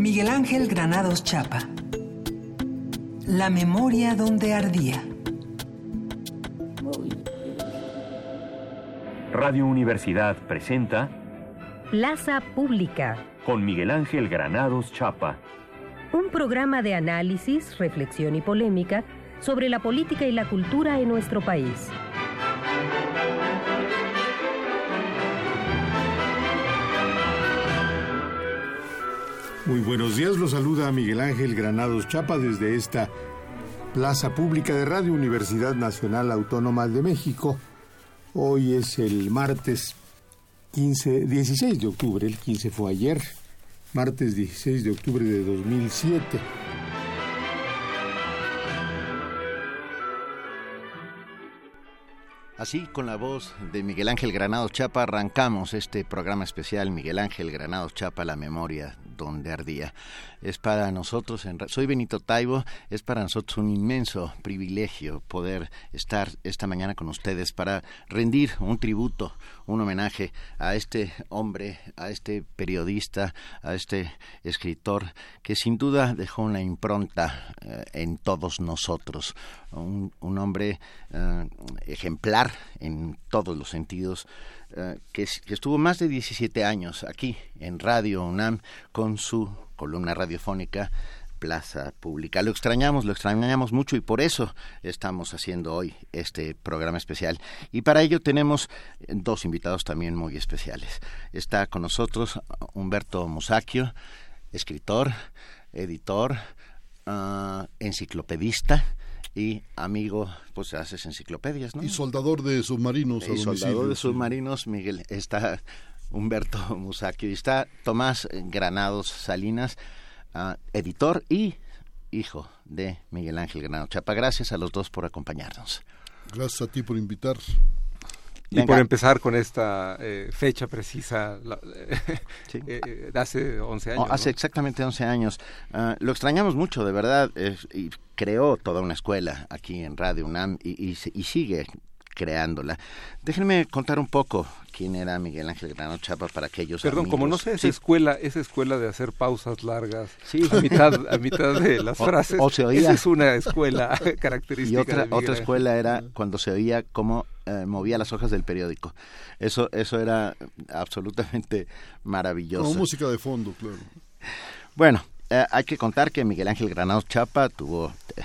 Miguel Ángel Granados Chapa. La memoria donde ardía. Radio Universidad presenta Plaza Pública. Con Miguel Ángel Granados Chapa. Un programa de análisis, reflexión y polémica sobre la política y la cultura en nuestro país. Muy buenos días, los saluda Miguel Ángel Granados Chapa desde esta Plaza Pública de Radio Universidad Nacional Autónoma de México. Hoy es el martes 15, 16 de octubre, el 15 fue ayer, martes 16 de octubre de 2007. Así, con la voz de Miguel Ángel Granado Chapa, arrancamos este programa especial Miguel Ángel Granado Chapa, la memoria donde ardía. Es para nosotros, soy Benito Taibo, es para nosotros un inmenso privilegio poder estar esta mañana con ustedes para rendir un tributo, un homenaje a este hombre, a este periodista, a este escritor que sin duda dejó una impronta eh, en todos nosotros, un, hombre eh, ejemplar en todos los sentidos eh, que, estuvo más de 17 años aquí en Radio UNAM con su columna radiofónica Plaza Pública. Lo extrañamos, lo extrañamos mucho y por eso estamos haciendo hoy este programa especial. Y para ello tenemos dos invitados también muy especiales. Está con nosotros Humberto Musacchio, escritor, editor, uh, enciclopedista y amigo, pues haces enciclopedias, ¿no? Y soldador de submarinos. Y soldador de submarinos, Miguel, está Humberto Musacchio y está Tomás Granados Salinas, ah, editor y hijo de Miguel Ángel Granado Chapa. Gracias a los dos por acompañarnos. Gracias a ti por invitar. Y por empezar con esta eh, fecha precisa, eh, eh, de hace 11 años. hace exactamente 11 años. Ah, lo extrañamos mucho, de verdad. y creó toda una escuela aquí en Radio UNAM y, y, sigue creándola. Déjenme contar un poco quién era Miguel Ángel Grano Chapa para aquellos Perdón, como no sé, esa escuela, esa escuela de hacer pausas largas sí. a mitad a mitad de las frases. O, se oía. Esa es una escuela característica. Y otra otra escuela era cuando se oía cómo eh, movía las hojas del periódico. Eso eso era absolutamente maravilloso. Como música de fondo, claro. Bueno, eh, hay que contar que Miguel Ángel Granados Chapa tuvo eh,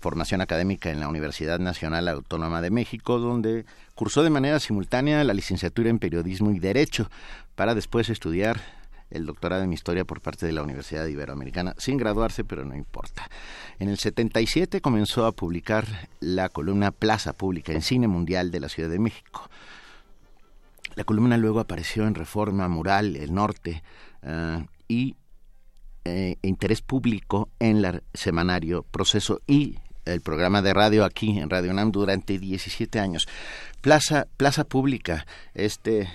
formación académica en la Universidad Nacional Autónoma de México, donde cursó de manera simultánea la licenciatura en Periodismo y Derecho, para después estudiar el doctorado en Historia por parte de la Universidad Iberoamericana, sin graduarse, pero no importa. En el 77 comenzó a publicar la columna Plaza Pública en Cine Mundial de la Ciudad de México. La columna luego apareció en Reforma Mural, El Norte, eh, y eh, interés público en el semanario Proceso y el programa de radio aquí en Radio UNAM durante 17 años. Plaza, Plaza Pública, este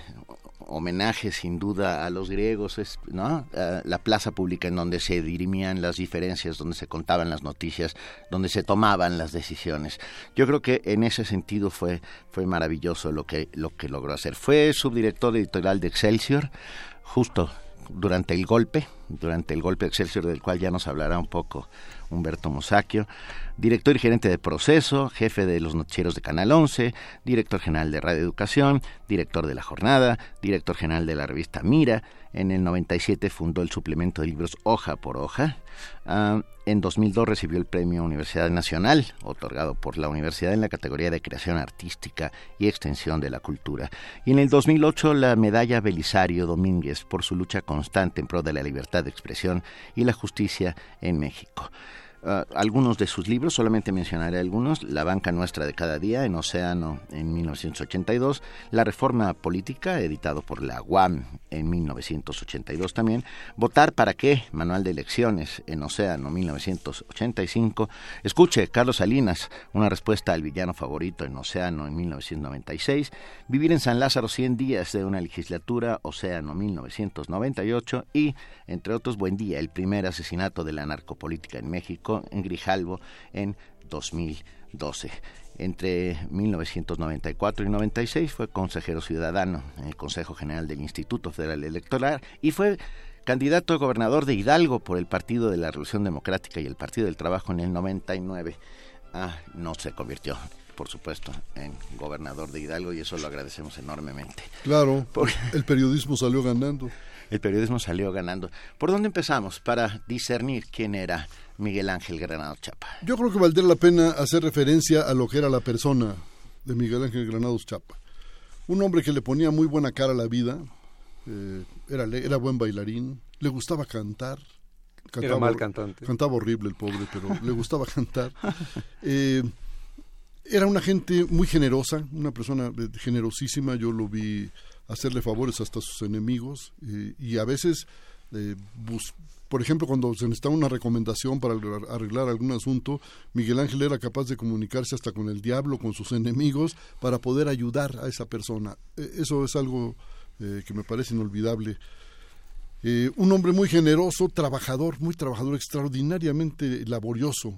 homenaje sin duda a los griegos, es, ¿no? la plaza pública en donde se dirimían las diferencias, donde se contaban las noticias, donde se tomaban las decisiones. Yo creo que en ese sentido fue, fue maravilloso lo que, lo que logró hacer. Fue subdirector editorial de Excelsior, justo durante el golpe, durante el golpe Excelsior del cual ya nos hablará un poco Humberto Mosacchio, director y gerente de proceso, jefe de los noticieros de Canal 11, director general de Radio Educación, director de La Jornada, director general de la revista Mira. En el 97 fundó el suplemento de libros Hoja por Hoja. Ah, en 2002 recibió el premio Universidad Nacional, otorgado por la universidad en la categoría de creación artística y extensión de la cultura. Y en el 2008 la medalla Belisario Domínguez por su lucha constante en pro de la libertad de expresión y la justicia en México. Ah, algunos de sus libros, solamente mencionaré algunos, La banca nuestra de cada día en Océano en 1982, La reforma política, editado por la UAM en 1982 también, Votar para qué, Manual de elecciones en Océano 1985, Escuche, Carlos Salinas, una respuesta al villano favorito en Océano en 1996, Vivir en San Lázaro 100 días de una legislatura, Océano 1998 y, entre otros, Buen día, el primer asesinato de la narcopolítica en México, en Grijalvo en 2000. 12. Entre 1994 y 96 fue consejero ciudadano en el Consejo General del Instituto Federal Electoral y fue candidato a gobernador de Hidalgo por el Partido de la Revolución Democrática y el Partido del Trabajo en el 99. Ah, no se convirtió, por supuesto, en gobernador de Hidalgo y eso lo agradecemos enormemente. Claro, el periodismo salió ganando. El periodismo salió ganando. ¿Por dónde empezamos para discernir quién era Miguel Ángel Granado Chapa? Yo creo que valdría la pena hacer referencia a lo que era la persona de Miguel Ángel Granados Chapa. Un hombre que le ponía muy buena cara a la vida, eh, era, era buen bailarín, le gustaba cantar. Cantaba, era mal cantante. Cantaba horrible el pobre, pero le gustaba cantar. Eh, era una gente muy generosa, una persona eh, generosísima. Yo lo vi hacerle favores hasta a sus enemigos y a veces, por ejemplo, cuando se necesitaba una recomendación para arreglar algún asunto, Miguel Ángel era capaz de comunicarse hasta con el diablo, con sus enemigos, para poder ayudar a esa persona. eso es algo eh, que me parece inolvidable. Eh, un hombre muy generoso, trabajador, muy trabajador, extraordinariamente laborioso,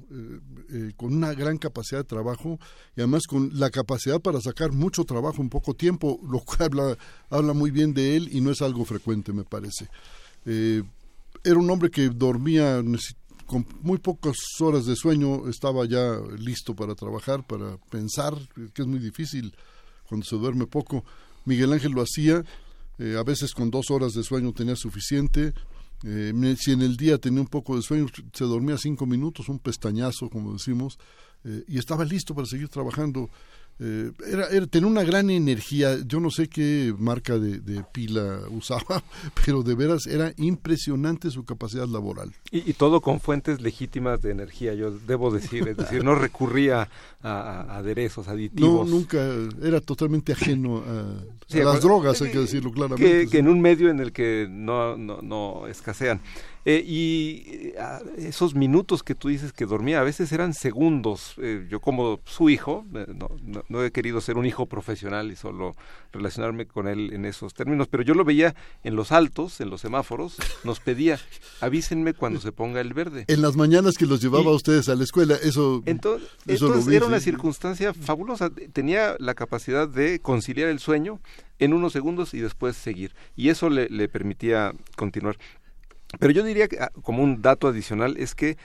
eh, con una gran capacidad de trabajo y además con la capacidad para sacar mucho trabajo en poco tiempo, lo cual habla muy bien de él y no es algo frecuente, me parece. Era un hombre que dormía con muy pocas horas de sueño, estaba ya listo para trabajar, para pensar, que es muy difícil cuando se duerme poco. Miguel Ángel lo hacía eh, a veces con dos horas de sueño tenía suficiente. Eh, si en el día tenía un poco de sueño, se dormía cinco minutos, un pestañazo, como decimos, eh, y estaba listo para seguir trabajando. Eh, era, tenía una gran energía, yo no sé qué marca de, pila usaba, pero de veras era impresionante su capacidad laboral. Y, todo con fuentes legítimas de energía, yo debo decir, es decir, no recurría a, aderezos, aditivos. No, nunca, era totalmente ajeno a, las drogas, hay que decirlo claramente. Que, en un medio en el que no, no, no escasean. Eh, y eh, esos minutos que tú dices que dormía, a veces eran segundos. Eh, yo como su hijo, no, no, he querido ser un hijo profesional y solo relacionarme con él en esos términos, pero yo lo veía en los altos, en los semáforos, nos pedía, avísenme cuando se ponga el verde. En las mañanas que los llevaba a ustedes a la escuela, eso... Entonces, entonces era una circunstancia fabulosa. Tenía la capacidad de conciliar el sueño en unos segundos y después seguir. Y eso le, le permitía continuar. Pero yo diría que ah, como un dato adicional es que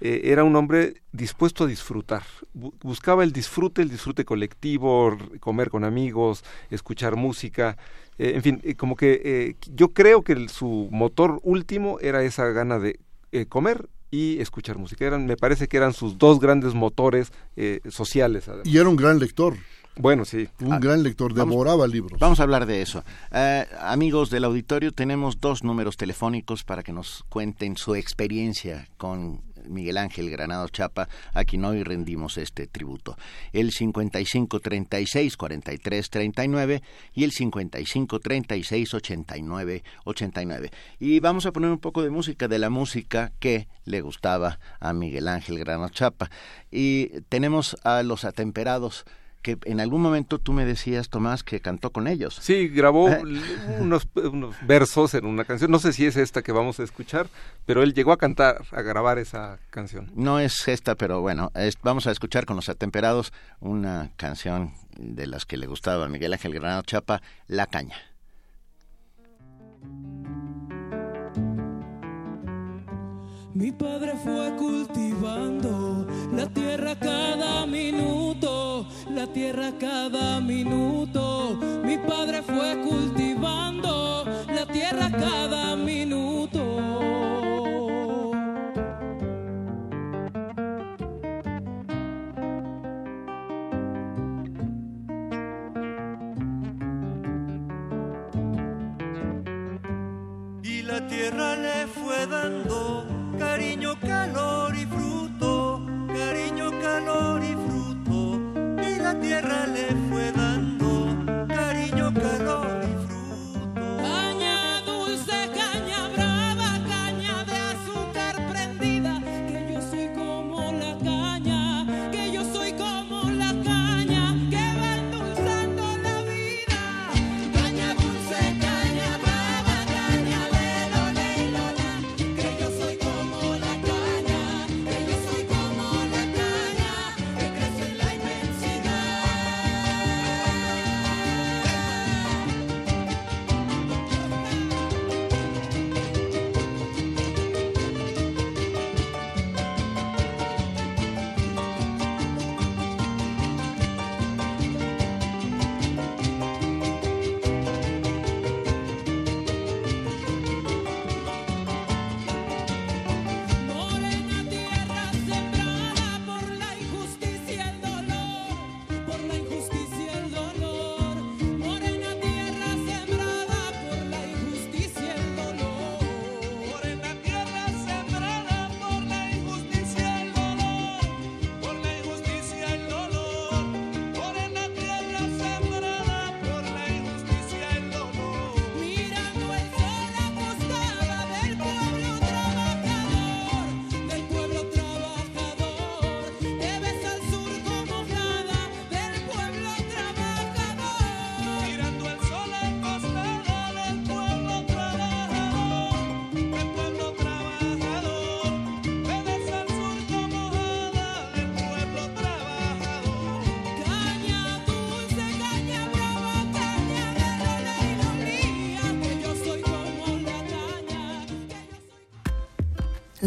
eh, era un hombre dispuesto a disfrutar. Buscaba el disfrute, el disfrute colectivo, comer con amigos, escuchar música. Eh, en fin, eh, como que yo creo que su motor último era esa gana de comer y escuchar música. Me parece que eran sus dos grandes motores sociales. Y era un gran lector. Bueno, sí. Un ah, gran lector, devoraba libros. Vamos a hablar de eso. Eh, amigos del auditorio, tenemos dos números telefónicos para que nos cuenten su experiencia con Miguel Ángel Granado Chapa, a quien hoy rendimos este tributo. El 55 36 43 39 y el 55 36 89 89. Y vamos a poner un poco de música, de la música que le gustaba a Miguel Ángel Granado Chapa. Y tenemos a los atemperados que en algún momento tú me decías, Tomás, que cantó con ellos. Sí, grabó ¿Eh? unos, versos en una canción. No sé si es esta que vamos a escuchar, pero él llegó a cantar, a grabar esa canción. No es esta, pero bueno, vamos a escuchar con los atemperados una canción de las que le gustaba a Miguel Ángel Granado Chapa, La Caña. Mi padre fue cultivando la tierra cada minuto, la tierra cada minuto. Mi padre fue cultivando la tierra cada minuto. Y la tierra le fue dando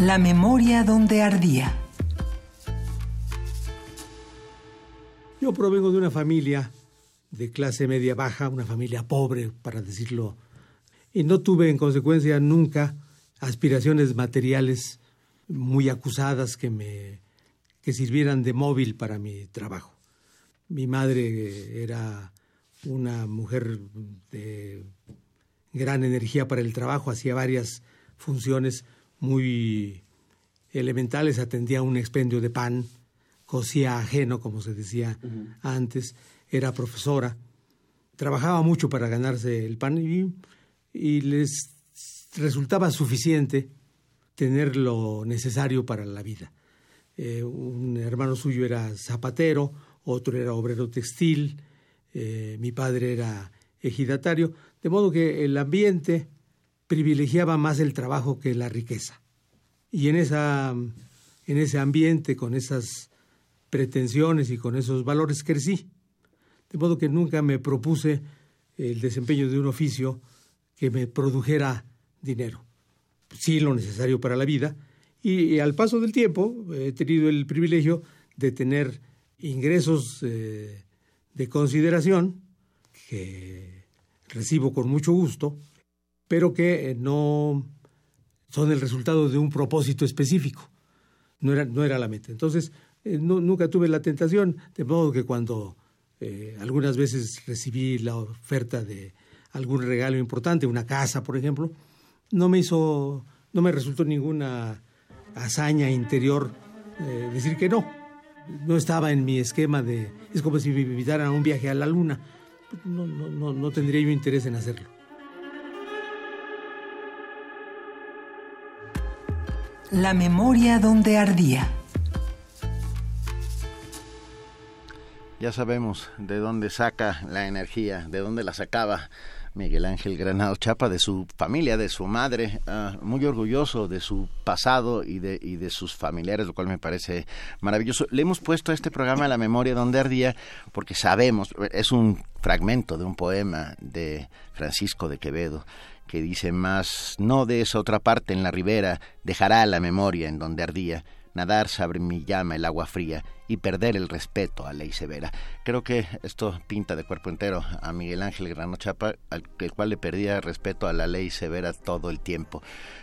La memoria donde ardía. Yo provengo de una familia de clase media baja, una familia pobre, para decirlo, y no tuve en consecuencia nunca aspiraciones materiales muy acusadas que me que sirvieran de móvil para mi trabajo. Mi madre era una mujer de gran energía para el trabajo, hacía varias funciones muy elementales, atendía un expendio de pan, cosía ajeno, como se decía antes, era profesora, trabajaba mucho para ganarse el pan y, y les resultaba suficiente tener lo necesario para la vida. Eh, un hermano suyo era zapatero, otro era obrero textil, eh, mi padre era ejidatario, de modo que el ambiente privilegiaba más el trabajo que la riqueza. Y en, esa, en ese ambiente, con esas pretensiones y con esos valores crecí. De modo que nunca me propuse el desempeño de un oficio que me produjera dinero. Sí lo necesario para la vida. Y, al paso del tiempo he tenido el privilegio de tener ingresos eh, de consideración que recibo con mucho gusto, pero que eh, no son el resultado de un propósito específico. No era, no era la meta. Entonces, eh, nunca tuve la tentación, de modo que cuando eh, algunas veces recibí la oferta de algún regalo importante, una casa, por ejemplo, no me hizo, no me resultó ninguna hazaña interior decir que no. No estaba en mi esquema de, es como si me invitaran a un viaje a la luna no, no, no, no tendría yo interés en hacerlo. La memoria donde ardía. Ya sabemos de dónde saca la energía, de dónde la sacaba Miguel Ángel Granado Chapa, de su familia, de su madre, ah, muy orgulloso de su pasado y de, y de sus familiares, lo cual me parece maravilloso. Le hemos puesto a este programa La memoria donde ardía porque sabemos, es un fragmento de un poema de Francisco de Quevedo que dice más, no de esa otra parte en la ribera, dejará la memoria en donde ardía nadar sobre mi llama el agua fría y perder el respeto a ley severa. Creo que esto pinta de cuerpo entero a Miguel Ángel Grano Chapa, al cual le perdía respeto a la ley severa todo el tiempo.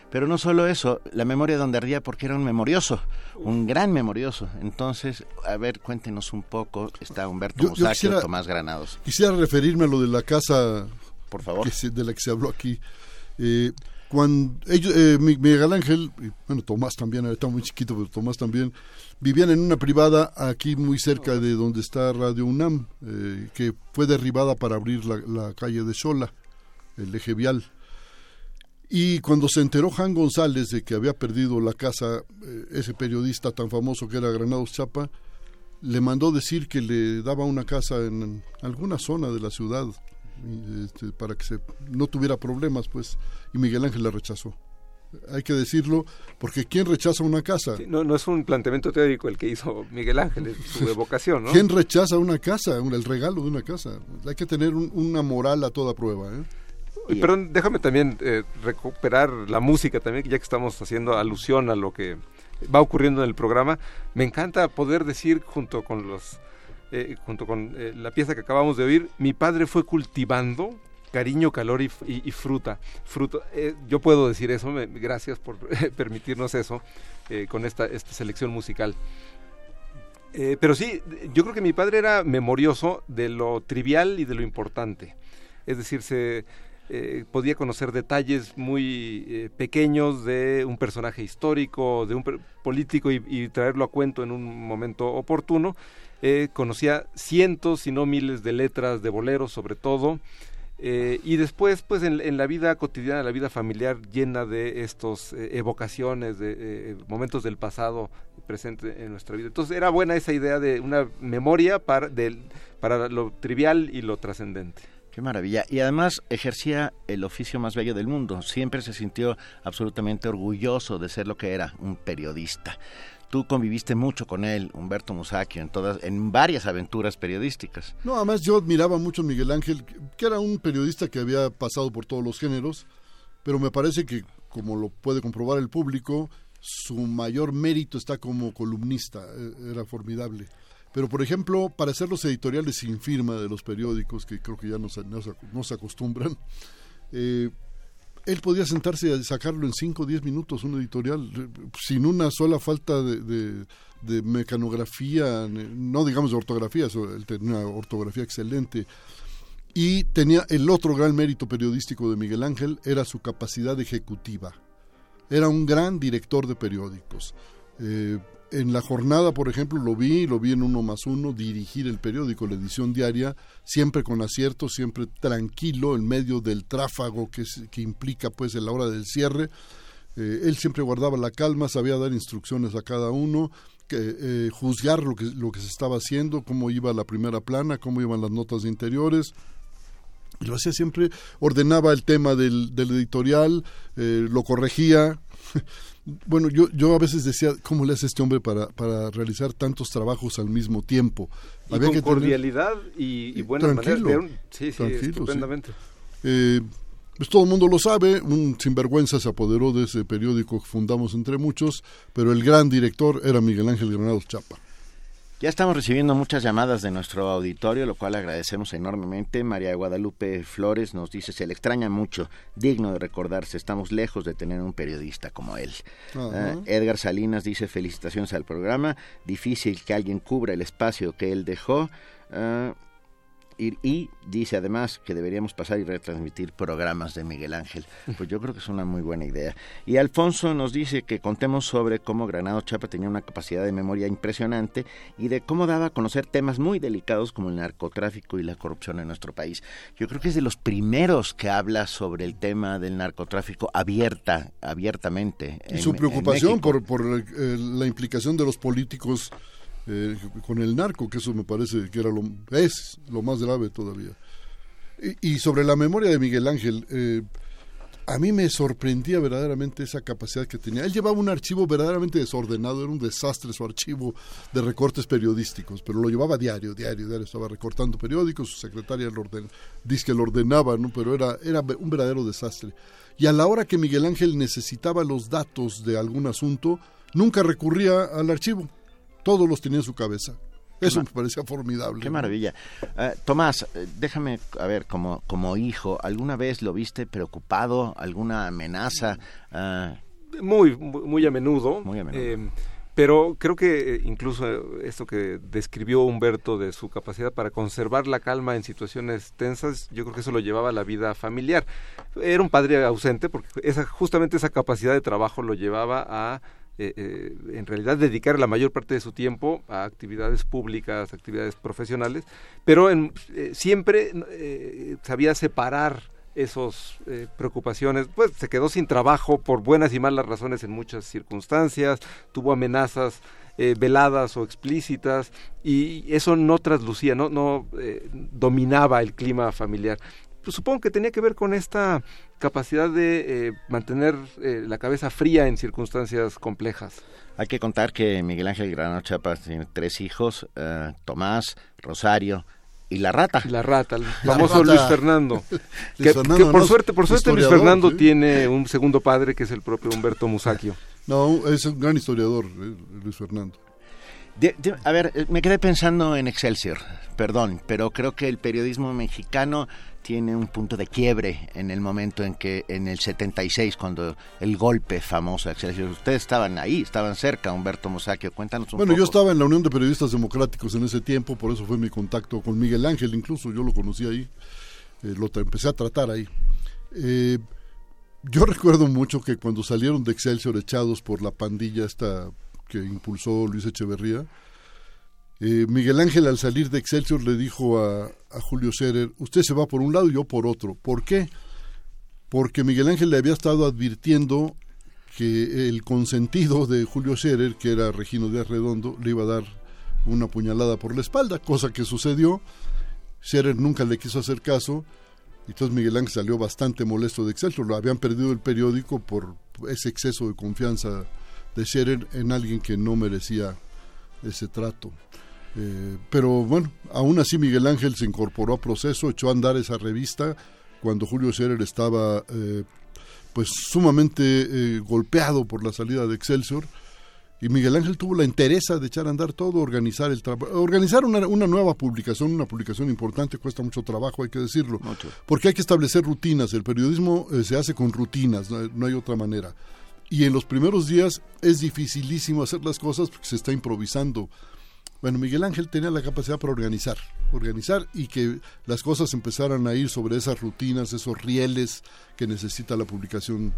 Pero no solo eso, la memoria donde ardía porque era un memorioso, un gran memorioso. Entonces, a ver, cuéntenos un poco, está Humberto Musacchio, Tomás Granados. Quisiera referirme a lo de la casa por favor. de la que se habló aquí. Eh, cuando ellos, eh, Miguel Ángel, bueno, Tomás también, está muy chiquito, pero Tomás también, vivían en una privada aquí muy cerca de donde está Radio UNAM, eh, que fue derribada para abrir la, calle de Sola, el eje vial. Y cuando se enteró Juan González de que había perdido la casa, eh, ese periodista tan famoso que era Granados Chapa, le mandó decir que le daba una casa en alguna zona de la ciudad este, para que se, no tuviera problemas, pues, y Miguel Ángel la rechazó. Hay que decirlo, porque ¿quién rechaza una casa? no, no es un planteamiento teórico el que hizo Miguel Ángel, es su evocación, ¿no? ¿Quién rechaza una casa, el regalo de una casa? Hay que tener una moral a toda prueba, ¿eh? Perdón, déjame también eh, recuperar la música también, ya que estamos haciendo alusión a lo que va ocurriendo en el programa. Me encanta poder decir junto con los eh, junto con eh, la pieza que acabamos de oír, mi padre fue cultivando cariño, calor y, fruta. fruto eh, yo puedo decir eso, gracias por permitirnos eso con esta, esta selección musical. pero sí, yo creo que mi padre era memorioso de lo trivial y de lo importante. Es decir, se, podía conocer detalles muy pequeños de un personaje histórico, de un político y, traerlo a cuento en un momento oportuno eh, conocía cientos, si no miles de letras de boleros sobre todo, eh, y después, pues en, la vida cotidiana, la vida familiar llena de estos eh, evocaciones, de momentos del pasado presente en nuestra vida. Entonces era buena esa idea de una memoria para, para lo trivial y lo trascendente. Qué maravilla. Y además ejercía el oficio más bello del mundo. Siempre se sintió absolutamente orgulloso de ser lo que era, un periodista. Tú conviviste mucho con él, Humberto Musacchio, en todas, en varias aventuras periodísticas. No, además yo admiraba mucho a Miguel Ángel, que era un periodista que había pasado por todos los géneros, pero me parece que, como lo puede comprobar el público, su mayor mérito está como columnista, eh, era formidable. Pero, por ejemplo, para hacer los editoriales sin firma de los periódicos, que creo que ya no se, no se, acostumbran, eh, él podía sentarse y sacarlo en 5 o 10 minutos, un editorial, eh, sin una sola falta de, mecanografía, no digamos de ortografía, él tenía una ortografía excelente. Y tenía el otro gran mérito periodístico de Miguel Ángel, era su capacidad ejecutiva. Era un gran director de periódicos. Eh, en la jornada, por ejemplo, lo vi, lo vi en uno más uno, dirigir el periódico, la edición diaria, siempre con acierto, siempre tranquilo, en medio del tráfago que, que implica pues en la hora del cierre. Eh, él siempre guardaba la calma, sabía dar instrucciones a cada uno, que, eh, juzgar lo que, lo que se estaba haciendo, cómo iba la primera plana, cómo iban las notas interiores. Lo hacía siempre, ordenaba el tema del, del editorial, eh, lo corregía. Bueno, yo, yo a veces decía, ¿cómo le hace este hombre para, para realizar tantos trabajos al mismo tiempo? Y Había con que cordialidad y, y, buena manera. sí, sí, estupendamente. Eh, pues todo el mundo lo sabe, un sinvergüenza se apoderó de ese periódico que fundamos entre muchos, pero el gran director era Miguel Ángel Granados Chapa. Ya estamos recibiendo muchas llamadas de nuestro auditorio, lo cual agradecemos enormemente. María Guadalupe Flores nos dice, se le extraña mucho, digno de recordarse, estamos lejos de tener un periodista como él. Ah, Edgar Salinas dice, felicitaciones al programa, difícil que alguien cubra el espacio que él dejó. Ah, y, dice además que deberíamos pasar y retransmitir programas de Miguel Ángel. Pues yo creo que es una muy buena idea. Y Alfonso nos dice que contemos sobre cómo Granado Chapa tenía una capacidad de memoria impresionante y de cómo daba a conocer temas muy delicados como el narcotráfico y la corrupción en nuestro país. Yo creo que es de los primeros que habla sobre el tema del narcotráfico abierta, abiertamente. Y su preocupación por, por eh, la implicación de los políticos eh, con el narco, que eso me parece que era lo, es lo más grave todavía. Y, sobre la memoria de Miguel Ángel, eh, a mí me sorprendía verdaderamente esa capacidad que tenía. Él llevaba un archivo verdaderamente desordenado, era un desastre su archivo de recortes periodísticos, pero lo llevaba diario, diario, diario, estaba recortando periódicos, su secretaria lo orden, dice que lo ordenaba, ¿no? pero era, era un verdadero desastre. Y a la hora que Miguel Ángel necesitaba los datos de algún asunto, nunca recurría al archivo todos los tenía en su cabeza. Eso me parecía formidable. Qué maravilla. Eh, Tomás, eh, déjame, a ver, como, como hijo, ¿alguna vez lo viste preocupado? ¿Alguna amenaza? Ah, muy, muy, a menudo. Muy a menudo. Eh, pero creo que incluso esto que describió Humberto de su capacidad para conservar la calma en situaciones tensas, yo creo que eso lo llevaba a la vida familiar. Era un padre ausente porque esa, justamente esa capacidad de trabajo lo llevaba a eh, eh, en realidad dedicar la mayor parte de su tiempo a actividades públicas, actividades profesionales, pero en, eh, siempre sabía separar esas preocupaciones, pues se quedó sin trabajo por buenas y malas razones en muchas circunstancias, tuvo amenazas veladas o explícitas y eso no traslucía, no, no dominaba el clima familiar. Pues supongo que tenía que ver con esta capacidad de eh, mantener eh, la cabeza fría en circunstancias complejas. Hay que contar que Miguel Ángel Grano Chapas tiene tres hijos, eh, Tomás, Rosario y la rata. La rata, el famoso Luis Fernando. que, por suerte, por suerte Luis Fernando tiene un segundo padre que es el propio Humberto Musacchio. No, es un gran historiador, Luis Fernando. a ver, me quedé pensando en Excelsior, perdón, pero creo que el periodismo mexicano tiene un punto de quiebre en el momento en que, en el 76, cuando el golpe famoso Ustedes estaban ahí, estaban cerca, Humberto Mosacchio, cuéntanos un bueno, yo estaba en la Unión de Periodistas Democráticos en ese tiempo, por eso fue mi contacto con Miguel Ángel, incluso yo lo conocí ahí, eh, lo empecé a tratar ahí. Eh, yo recuerdo mucho que cuando salieron de Excelsior echados por la pandilla esta que impulsó Luis Echeverría, eh, Miguel Ángel al salir de Excelsior le dijo a, Julio Scherer, usted se va por un lado y yo por otro. ¿Por qué? Porque Miguel Ángel le había estado advirtiendo que el consentido de Julio Scherer, que era Regino de Arredondo, le iba a dar una puñalada por la espalda, cosa que sucedió. Scherer nunca le quiso hacer caso, entonces Miguel Ángel salió bastante molesto de Excelsior. Lo habían perdido el periódico por ese exceso de confianza de Scherer en alguien que no merecía ese trato. Eh, pero bueno, aún así Miguel Ángel se incorporó a proceso, echó a andar esa revista cuando Julio Scherer estaba eh, pues sumamente eh, golpeado por la salida de Excelsior y Miguel Ángel tuvo la interesa de echar a andar todo, organizar el trabajo, organizar una, una, nueva publicación, una publicación importante, cuesta mucho trabajo, hay que decirlo, porque hay que establecer rutinas, el periodismo eh, se hace con rutinas, no, hay otra manera. Y en los primeros días es dificilísimo hacer las cosas porque se está improvisando. Bueno, Miguel Ángel tenía la capacidad para organizar, organizar y que las cosas empezaran a ir sobre esas rutinas, esos rieles que necesita la publicación,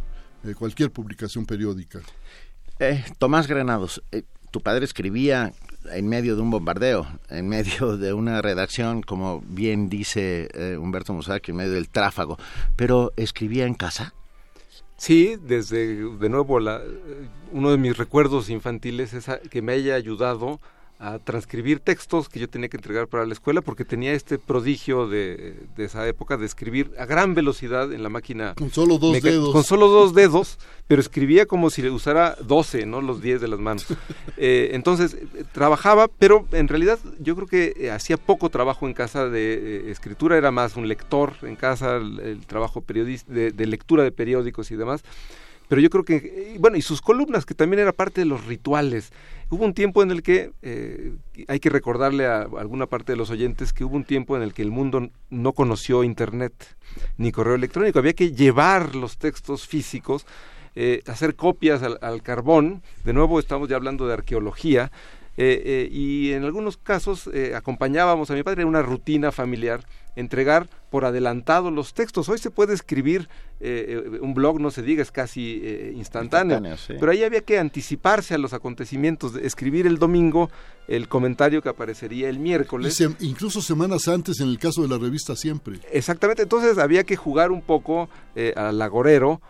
eh, cualquier publicación periódica. Eh, Tomás Granados, eh, tu padre escribía en medio de un bombardeo, en medio de una redacción, como bien dice eh, Humberto Musacchio, en medio del tráfago, pero escribía en casa. Sí, desde de nuevo la, uno de mis recuerdos infantiles es que me haya ayudado a transcribir textos que yo tenía que entregar para la escuela porque tenía este prodigio de, esa época de escribir a gran velocidad en la máquina. Con solo dos dedos. Con solo dos dedos, pero escribía como si le usara 12, ¿no? Los 10 de las manos. Eh, entonces, eh, trabajaba, pero en realidad yo creo que eh, hacía poco trabajo en casa de escritura, era más un lector en casa, el, trabajo periodista, de lectura de periódicos y demás pero yo creo que, bueno, y sus columnas, que también era parte de los rituales. Hubo un tiempo en el que, eh, hay que recordarle a alguna parte de los oyentes que hubo un tiempo en el que el mundo no conoció Internet ni correo electrónico, había que llevar los textos físicos, eh, hacer copias al, carbón, de nuevo estamos ya hablando de arqueología, eh, y en algunos casos acompañábamos a mi padre en una rutina familiar entregar por adelantado los textos. Hoy se puede escribir eh, eh, un blog, no se diga, es casi eh, instantáneo, pero ahí había que anticiparse a los acontecimientos, escribir el domingo el comentario que aparecería el miércoles. incluso semanas antes en el caso de la revista Siempre. Exactamente, entonces había que jugar un poco al agorero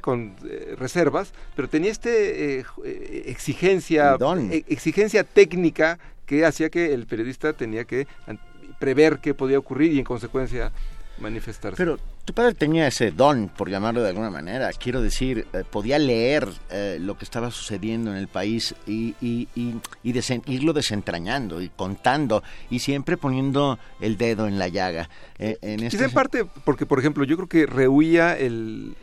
con reservas, pero tenía este exigencia, exigencia técnica que hacía que el periodista tenía que prever qué podía ocurrir y en consecuencia manifestarse. Pero tu padre tenía ese don, por llamarlo de alguna manera. Quiero decir, eh, podía leer eh, lo que estaba sucediendo en el país y, y, y, irlo desentrañando y contando y siempre poniendo el dedo en la llaga. Eh, en este... en parte porque, por ejemplo, yo creo que rehuía el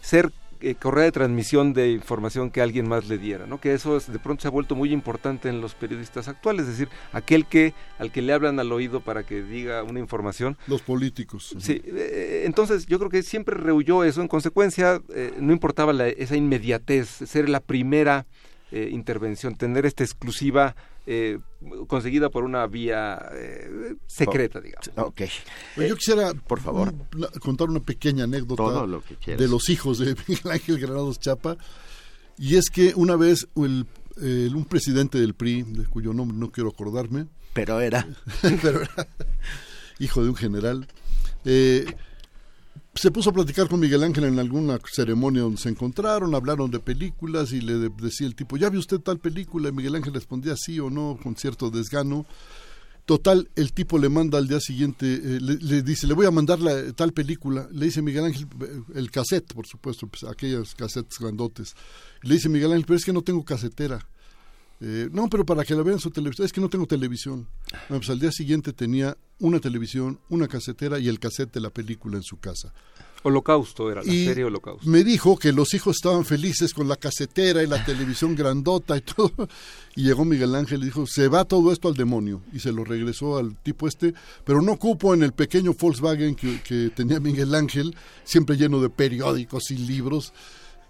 ser eh, correa de transmisión de información que alguien más le diera, ¿no? Que eso de pronto se ha vuelto muy importante en los periodistas actuales, es decir, aquel que al que le hablan al oído para que diga una información. Los políticos. Sí, eh, entonces yo creo que siempre rehuyó eso, en consecuencia eh, no importaba esa inmediatez, ser la primera intervención, tener esta exclusiva eh, conseguida por una vía eh, secreta, digamos. Ok. yo quisiera, por favor, contar una pequeña anécdota de los hijos de Miguel Ángel Granados Chapa. Y es que una vez el, un presidente del PRI, de cuyo nombre no quiero acordarme, pero era, pero era hijo de un general, eh, se puso a platicar con Miguel Ángel en alguna ceremonia donde se encontraron, hablaron de películas y le decía el tipo, ¿ya vio usted tal película? Y Miguel Ángel respondía sí o no con cierto desgano. Total, el tipo le manda al día siguiente, eh, le, dice, le voy a mandar la, tal película. Le dice Miguel Ángel, eh, el cassette, por supuesto, pues, aquellos cassettes grandotes. Le dice Miguel Ángel, pero es que no tengo casetera. Eh, no, pero para que la vean su televisión, es que no tengo televisión. pues al día siguiente tenía una televisión, una casetera y el cassette de la película en su casa. Holocausto era la serie Holocausto. Me dijo que los hijos estaban felices con la casetera y la televisión grandota y todo. Y llegó Miguel Ángel y dijo, se va todo esto al demonio. Y se lo regresó al tipo este, pero no cupo en el pequeño Volkswagen que, que tenía Miguel Ángel, siempre lleno de periódicos y libros.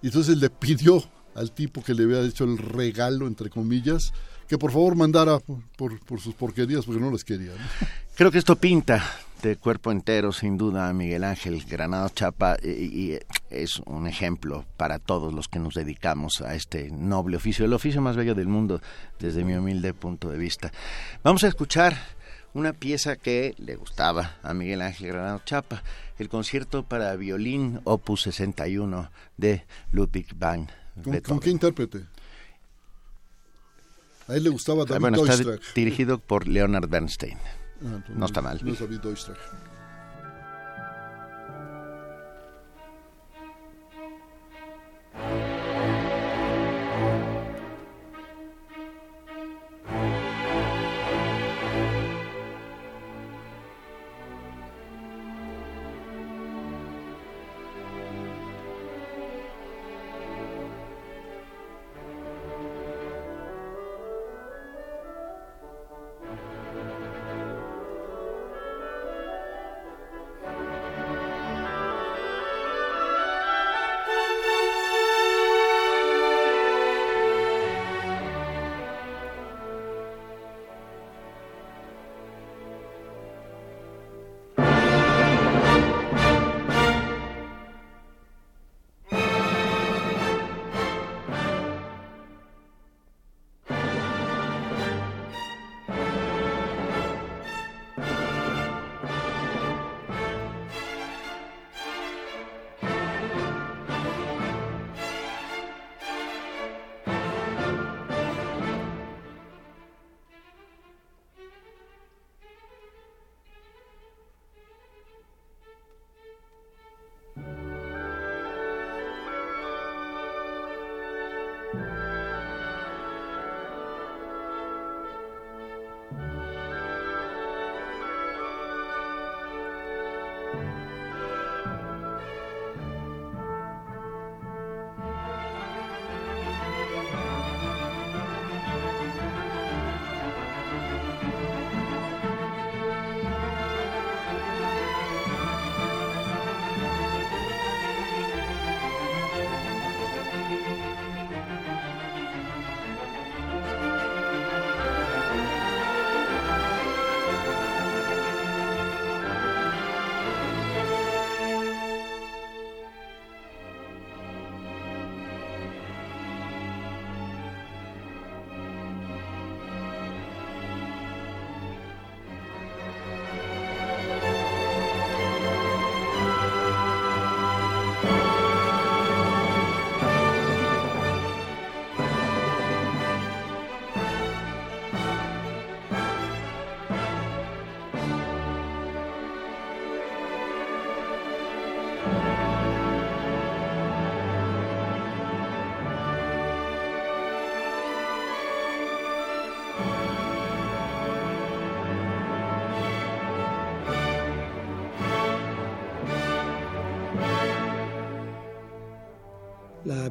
Y entonces le pidió al tipo que le había hecho el regalo, entre comillas, que por favor mandara por, sus porquerías porque no las quería. Creo que esto pinta de cuerpo entero, sin duda, Miguel Ángel Granado Chapa y, es un ejemplo para todos los que nos dedicamos a este noble oficio, el oficio más bello del mundo desde mi humilde punto de vista. Vamos a escuchar una pieza que le gustaba a Miguel Ángel Granado Chapa, el concierto para violín opus 61 de Ludwig van ¿Con, qué intérprete? A él le gustaba ah, David bueno, está dirigido por Leonard Bernstein. Ah, no está mal. No es David La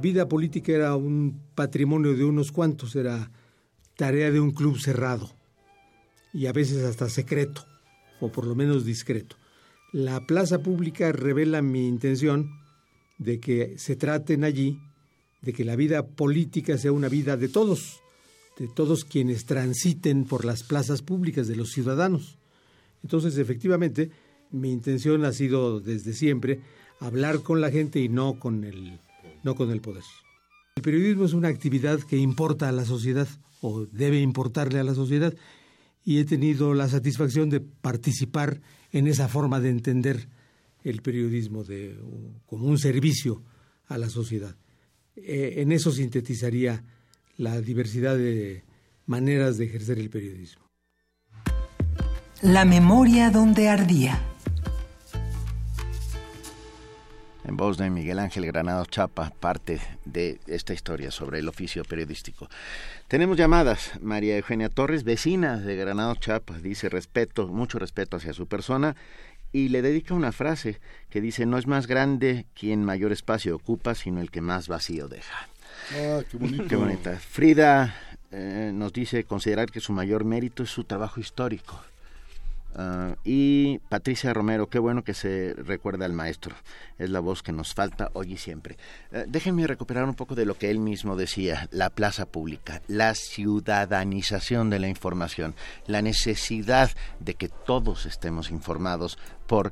vida política era un patrimonio de unos cuantos, era tarea de un club cerrado y a veces hasta secreto, o por lo menos discreto. La plaza pública revela mi intención de que se traten allí, de que la vida política sea una vida de todos, de todos quienes transiten por las plazas públicas, de los ciudadanos. Entonces, efectivamente, mi intención ha sido desde siempre hablar con la gente y no con el, no con el poder. El periodismo es una actividad que importa a la sociedad o debe importarle a la sociedad y he tenido la satisfacción de participar en esa forma de entender el periodismo de, como un servicio a la sociedad. Eh, en eso sintetizaría la diversidad de maneras de ejercer el periodismo. La memoria donde ardía. En voz de Miguel Ángel Granado Chapa, parte de esta historia sobre el oficio periodístico. Tenemos llamadas. María Eugenia Torres, vecina de Granado Chapa, dice respeto, mucho respeto hacia su persona y le dedica una frase que dice, no es más grande quien mayor espacio ocupa, sino el que más vacío deja. Ah, qué bonito. Qué bonita. Frida eh, nos dice considerar que su mayor mérito es su trabajo histórico. Ah, y Patricia Romero, qué bueno que se recuerda al maestro. Es la voz que nos falta hoy y siempre. Eh, déjenme recuperar un poco de lo que él mismo decía, la plaza pública, la ciudadanización de la información, la necesidad de que todos estemos informados por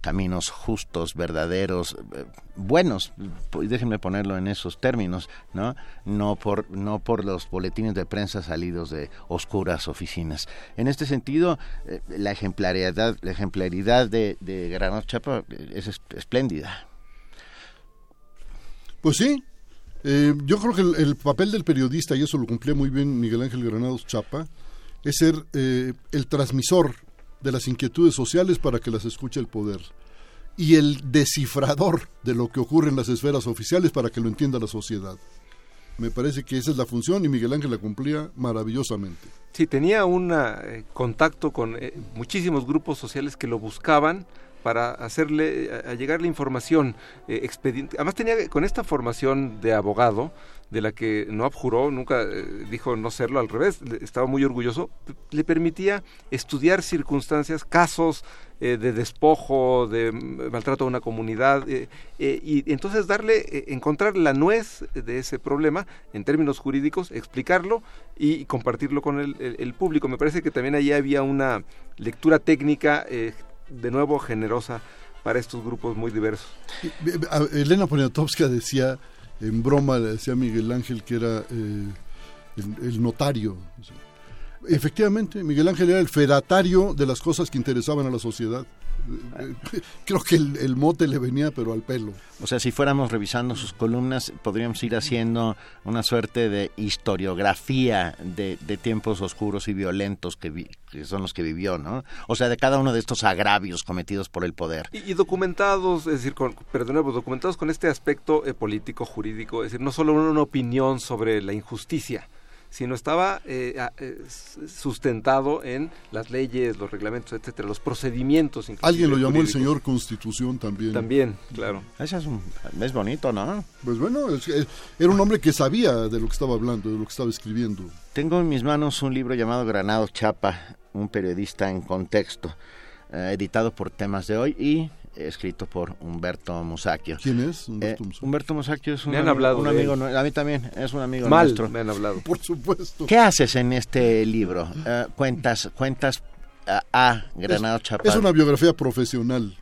caminos justos, verdaderos, eh, buenos, déjenme ponerlo en esos términos, ¿no? No por, no por los boletines de prensa salidos de oscuras oficinas. En este sentido, eh, la ejemplaridad, la ejemplaridad de, de Chapa es espléndida. Pues sí, eh, yo creo que el, papel del periodista, y eso lo cumplía muy bien Miguel Ángel Granados Chapa, es ser el transmisor de las inquietudes sociales para que las escuche el poder y el descifrador de lo que ocurre en las esferas oficiales para que lo entienda la sociedad. Me parece que esa es la función y Miguel Ángel la cumplía maravillosamente. Sí, tenía un eh, contacto con eh, muchísimos grupos sociales que lo buscaban para hacerle a, llegar la información eh. Además tenía con esta formación de abogado de la que no abjuró, nunca eh, dijo no serlo, al revés, estaba muy orgulloso, le permitía estudiar circunstancias, casos eh, de despojo, de maltrato a una comunidad, y entonces darle, encontrar la nuez de ese problema en términos jurídicos, explicarlo y compartirlo con el, el público. Me parece que también allí había una lectura técnica de nuevo generosa para estos grupos muy diversos. Elena Poniatowska decía, en broma, le decía Miguel Ángel que era eh, el, notario. Efectivamente, Miguel Ángel era el fedatario de las cosas que interesaban a la sociedad. Creo que el, mote le venía, pero al pelo. O sea, si fuéramos revisando sus columnas, podríamos ir haciendo una suerte de historiografía de, tiempos oscuros y violentos que, son los que vivió, ¿no? O sea, de cada uno de estos agravios cometidos por el poder. Y, documentados, es decir, con, pero de nuevo, documentados con este aspecto eh, político, jurídico, es decir, no solo una opinión sobre la injusticia, sino estaba eh, eh, sustentado en las leyes, los reglamentos, etcétera, los procedimientos. Alguien lo llamó el señor Constitución también. También, claro. Ese es, un, es bonito, ¿no? Pues bueno, era un hombre que sabía de lo que estaba hablando, de lo que estaba escribiendo. Tengo en mis manos un libro llamado Granado Chapa, un periodista en contexto, eh, editado por Temas de Hoy y escrito por Humberto Musacchio. ¿Quién es Humberto, eh, Humberto Musacchio es un, amigo, a mí también es un amigo Mal, nuestro. me han hablado. Por supuesto. ¿Qué haces en este libro? Eh, cuentas, cuentas a, Granado Chapa. Es una biografía profesional.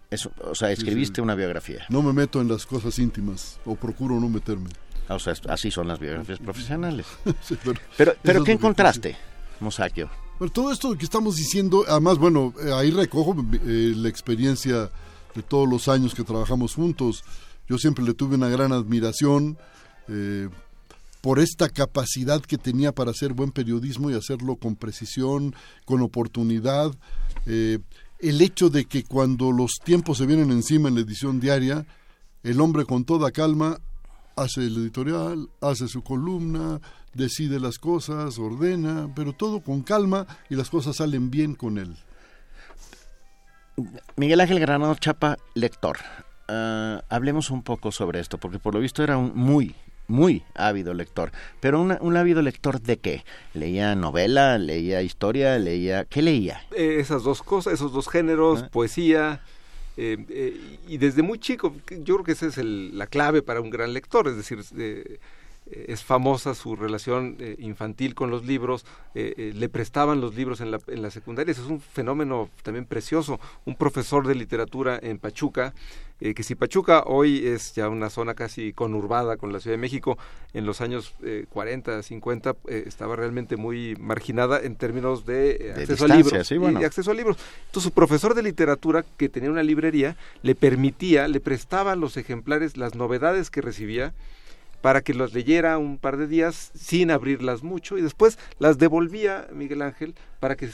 o sea, escribiste una biografía. No me meto en las cosas íntimas, o procuro no meterme. O sea, así son las biografías profesionales. pero, pero, ¿qué encontraste, Musacchio? Bueno, todo esto que estamos diciendo, además, bueno, eh, ahí recojo la experiencia de todos los años que trabajamos juntos. Yo siempre le tuve una gran admiración eh, por esta capacidad que tenía para hacer buen periodismo y hacerlo con precisión, con oportunidad. Eh, el hecho de que cuando los tiempos se vienen encima en la edición diaria, el hombre con toda calma hace el editorial, hace su columna, decide las cosas, ordena, pero todo con calma y las cosas salen bien con él. Miguel Ángel Granado Chapa, lector. ah, hablemos un poco sobre esto, porque por lo visto era un muy, muy ávido lector. Pero un ávido lector de qué? ¿Leía novela? ¿Leía historia? ¿Leía... ¿Qué leía? Eh, esas dos cosas, esos dos géneros, ah. poesía... Eh, eh, y desde muy chico, yo creo que esa es la clave para un gran lector, es decir, es famosa su relación eh, infantil con los libros, eh, eh, le prestaban los libros en la, en la secundaria, eso es un fenómeno también precioso. Un profesor de literatura en Pachuca, que si Pachuca hoy es ya una zona casi conurbada con la Ciudad de México, en los años 40, 50 estaba realmente muy marginada en términos de, acceso a libros. y, acceso a libros. Entonces su profesor de literatura, que tenía una librería, le permitía, le prestaba los ejemplares, las novedades que recibía, para que los leyera un par de días sin abrirlas mucho y después las devolvía Miguel Ángel para que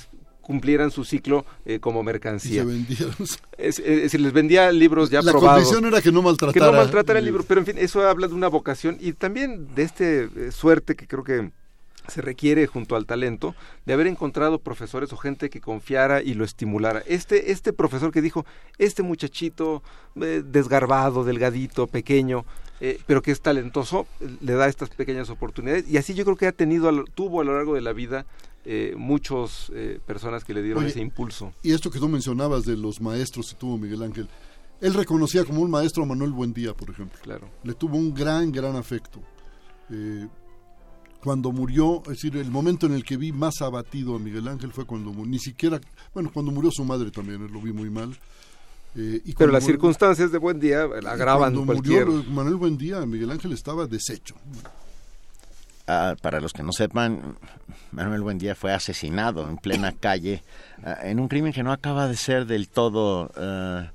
cumplieran su ciclo eh, como mercancía. se vendieron. Es, les vendía libros ya probados. La condición era que no maltratara. Que no maltratara el libro, pero en fin, eso habla de una vocación y también de este eh, suerte que creo que se requiere junto al talento de haber encontrado profesores o gente que confiara y lo estimulara. Este, este profesor que dijo, este muchachito eh, desgarbado, delgadito, pequeño, eh, pero que es talentoso, le da estas pequeñas oportunidades y así yo creo que ha tenido, tuvo a lo largo de la vida eh, muchas eh, personas que le dieron ese impulso. Y esto que tú mencionabas de los maestros que tuvo Miguel Ángel, él reconocía como un maestro a Manuel Buendía, por ejemplo. Claro. Le tuvo un gran, gran afecto. cuando murió, es decir, el momento en el que vi más abatido a Miguel Ángel fue cuando ni siquiera, bueno, cuando murió su madre también, lo vi muy mal. Eh, Pero las circunstancias de Buen Día agravan cuando cualquier... murió Manuel Buen Día, Miguel Ángel estaba deshecho. Ah, para los que no sepan, Manuel Buendía fue asesinado en plena calle ah, en un crimen que no acaba de ser del todo ah,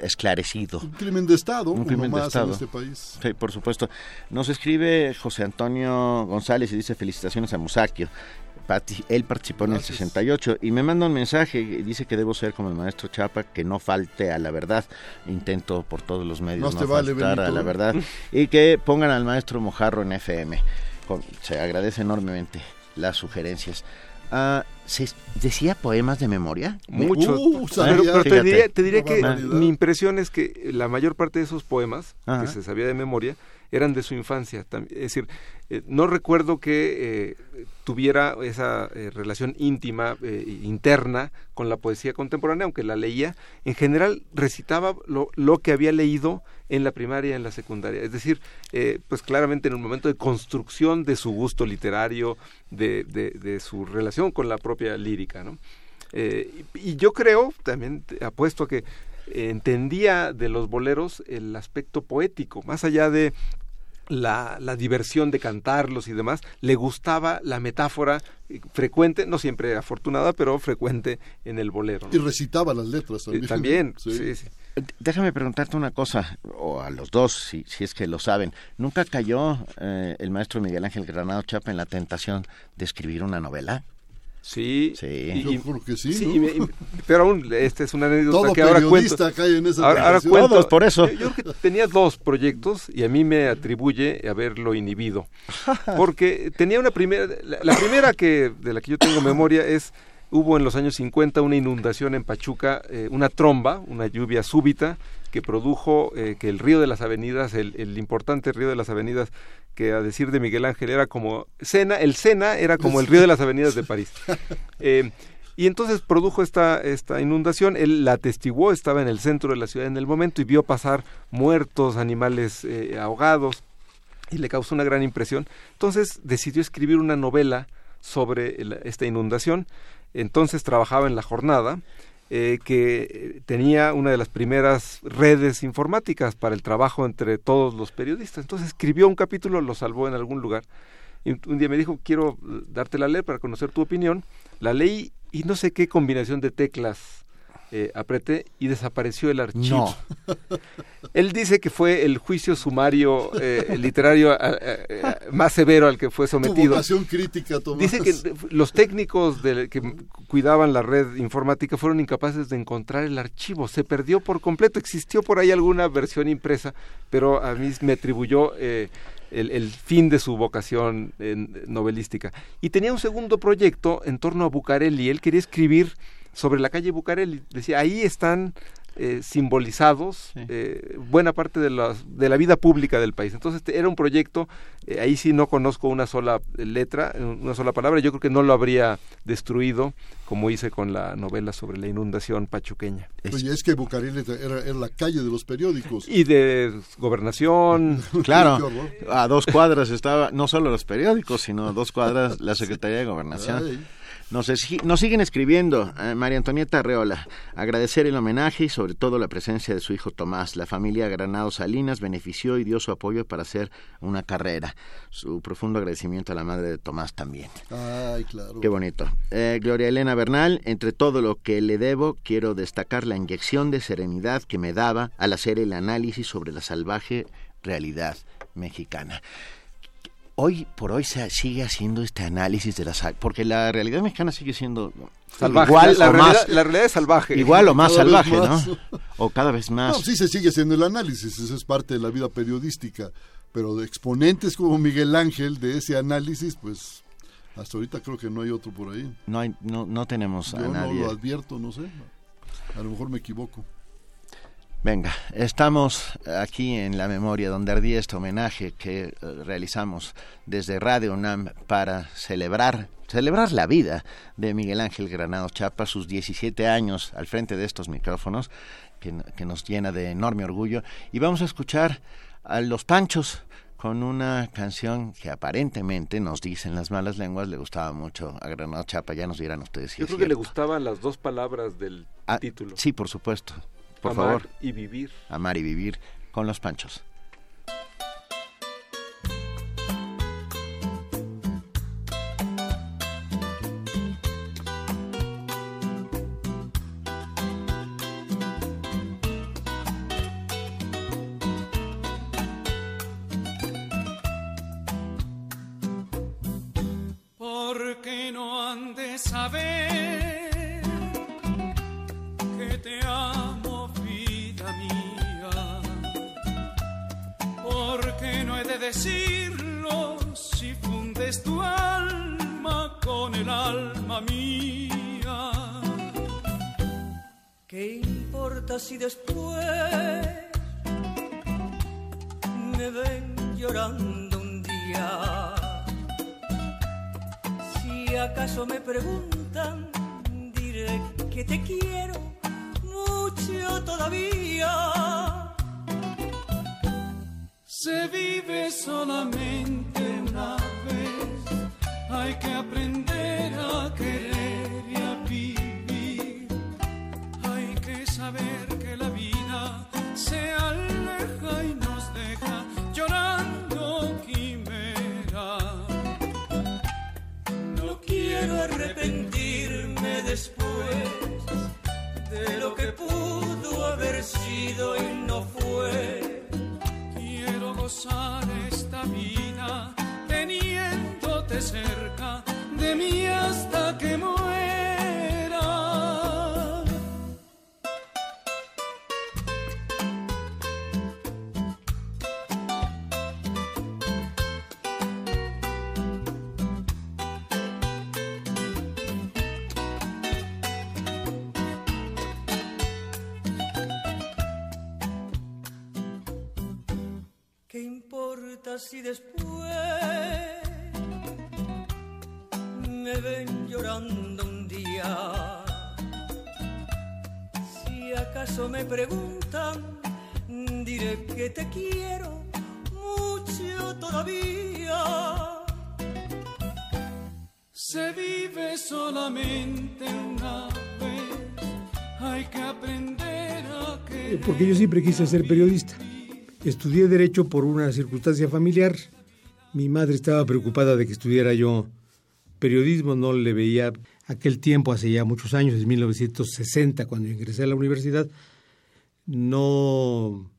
esclarecido. Un crimen de Estado, un crimen de Estado. en este país. Sí, por supuesto. Nos escribe José Antonio González y dice felicitaciones a Musakio él participó en el 68 y me manda un mensaje, dice que debo ser como el maestro Chapa, que no falte a la verdad, intento por todos los medios no, faltar a la verdad, y que pongan al maestro Mojarro en FM. se agradece enormemente las sugerencias. Ah, ¿Se decía poemas de memoria? Muchos. Uh, pero, te diré, te diré que mi impresión es que la mayor parte de esos poemas que se sabía de memoria eran de su infancia. Es decir, eh, no recuerdo que eh, tuviera esa eh, relación íntima, interna, con la poesía contemporánea, aunque la leía. En general recitaba lo, que había leído en la primaria y en la secundaria. Es decir, pues claramente en un momento de construcción de su gusto literario, de, de, su relación con la propia lírica. ¿no? y yo creo, también apuesto a que entendía de los boleros el aspecto poético, más allá de la, la, diversión de cantarlos y demás, le gustaba la metáfora frecuente, no siempre afortunada, pero frecuente en el bolero. Y recitaba las letras también. también, sí. sí, Déjame preguntarte una cosa, o a los dos, si, si es que lo saben. ¿Nunca cayó eh, el maestro Miguel Ángel Granado Chapa en la tentación de escribir una novela? Sí, sí. Yo creo que sí, pero aún esta es una anécdota que ahora cuento. Cae en esa ahora, cuento, por eso. Yo, creo que tenía dos proyectos y a mí me atribuye haberlo inhibido, porque tenía una primera, la, primera que de la que yo tengo memoria es hubo en los años 50 una inundación en Pachuca, eh, una tromba, una lluvia súbita que produjo eh, que el río de las avenidas, el, el importante río de las avenidas que a decir de Miguel Ángel era como Sena, el Sena era como el río de las avenidas de París. Eh, y entonces produjo esta, esta inundación, él la atestiguó, estaba en el centro de la ciudad en el momento y vio pasar muertos, animales eh, ahogados, y le causó una gran impresión. Entonces decidió escribir una novela sobre esta inundación. Entonces trabajaba en la jornada eh, que eh, tenía una de las primeras redes informáticas para el trabajo entre todos los periodistas. Entonces escribió un capítulo, lo salvó en algún lugar. Y un día me dijo, quiero darte la ley para conocer tu opinión. La leí y no sé qué combinación de teclas eh, apreté y desapareció el archivo. Él dice que fue el juicio sumario eh, literario más severo al que fue sometido. crítica, Dice que los técnicos que cuidaban la red informática fueron incapaces de encontrar el archivo. Se perdió por completo. Existió por ahí alguna versión impresa, pero a mí me atribuyó eh, el, fin de su vocación novelística. Y tenía un segundo proyecto en torno a Bucareli. Él quería escribir sobre la calle Bucareli. Decía, ahí están eh, simbolizados eh, buena parte de, las, de la vida pública del país. Entonces este era un proyecto, eh, ahí sí no conozco una sola letra, una sola palabra, yo creo que no lo habría destruido como hice con la novela sobre la inundación pachuqueña. Oye, es que Bucareli era, era, la calle de los periódicos. Y de gobernación. claro, a dos cuadras estaba no solo los periódicos, sino a dos cuadras la Secretaría de Gobernación. Nos, nos, siguen escribiendo, eh, María Antonieta Arreola, agradecer el homenaje y sobre todo la presencia de su hijo Tomás. La familia Granado Salinas benefició y dio su apoyo para hacer una carrera. Su profundo agradecimiento a la madre de Tomás también. Ay, claro. Qué bonito. Eh, Gloria Elena Bernal, entre todo lo que le debo, quiero destacar la inyección de serenidad que me daba al hacer el análisis sobre la salvaje realidad mexicana hoy por hoy se sigue haciendo este análisis de las porque la realidad mexicana sigue siendo salvaje igual la, o realidad, más. la realidad es salvaje. Igual o más salvaje no o cada vez más. no, sí se sigue haciendo el análisis eso es parte de la vida periodística pero de exponentes como Miguel Ángel de ese análisis pues hasta ahorita creo que no hay otro por ahí. No hay no no tenemos a nadie no lo advierto no sé a lo mejor me equivoco Venga, estamos aquí en la memoria donde ardía este homenaje que eh, realizamos desde Radio UNAM para celebrar celebrar la vida de Miguel Ángel Granado Chapa, sus 17 años al frente de estos micrófonos, que, que nos llena de enorme orgullo. Y vamos a escuchar a Los Panchos con una canción que aparentemente nos dicen las malas lenguas le gustaba mucho a Granado Chapa, ya nos dirán ustedes. Si Yo creo que le gustaban las dos palabras del ah, título. Sí, por supuesto. Por Amar favor. y vivir. Amar y vivir con los panchos. Siempre quise ser periodista. Estudié Derecho por una circunstancia familiar. Mi madre estaba preocupada de que estudiara yo periodismo, no le veía aquel tiempo, hace ya muchos años, en 1960, cuando ingresé a la universidad, no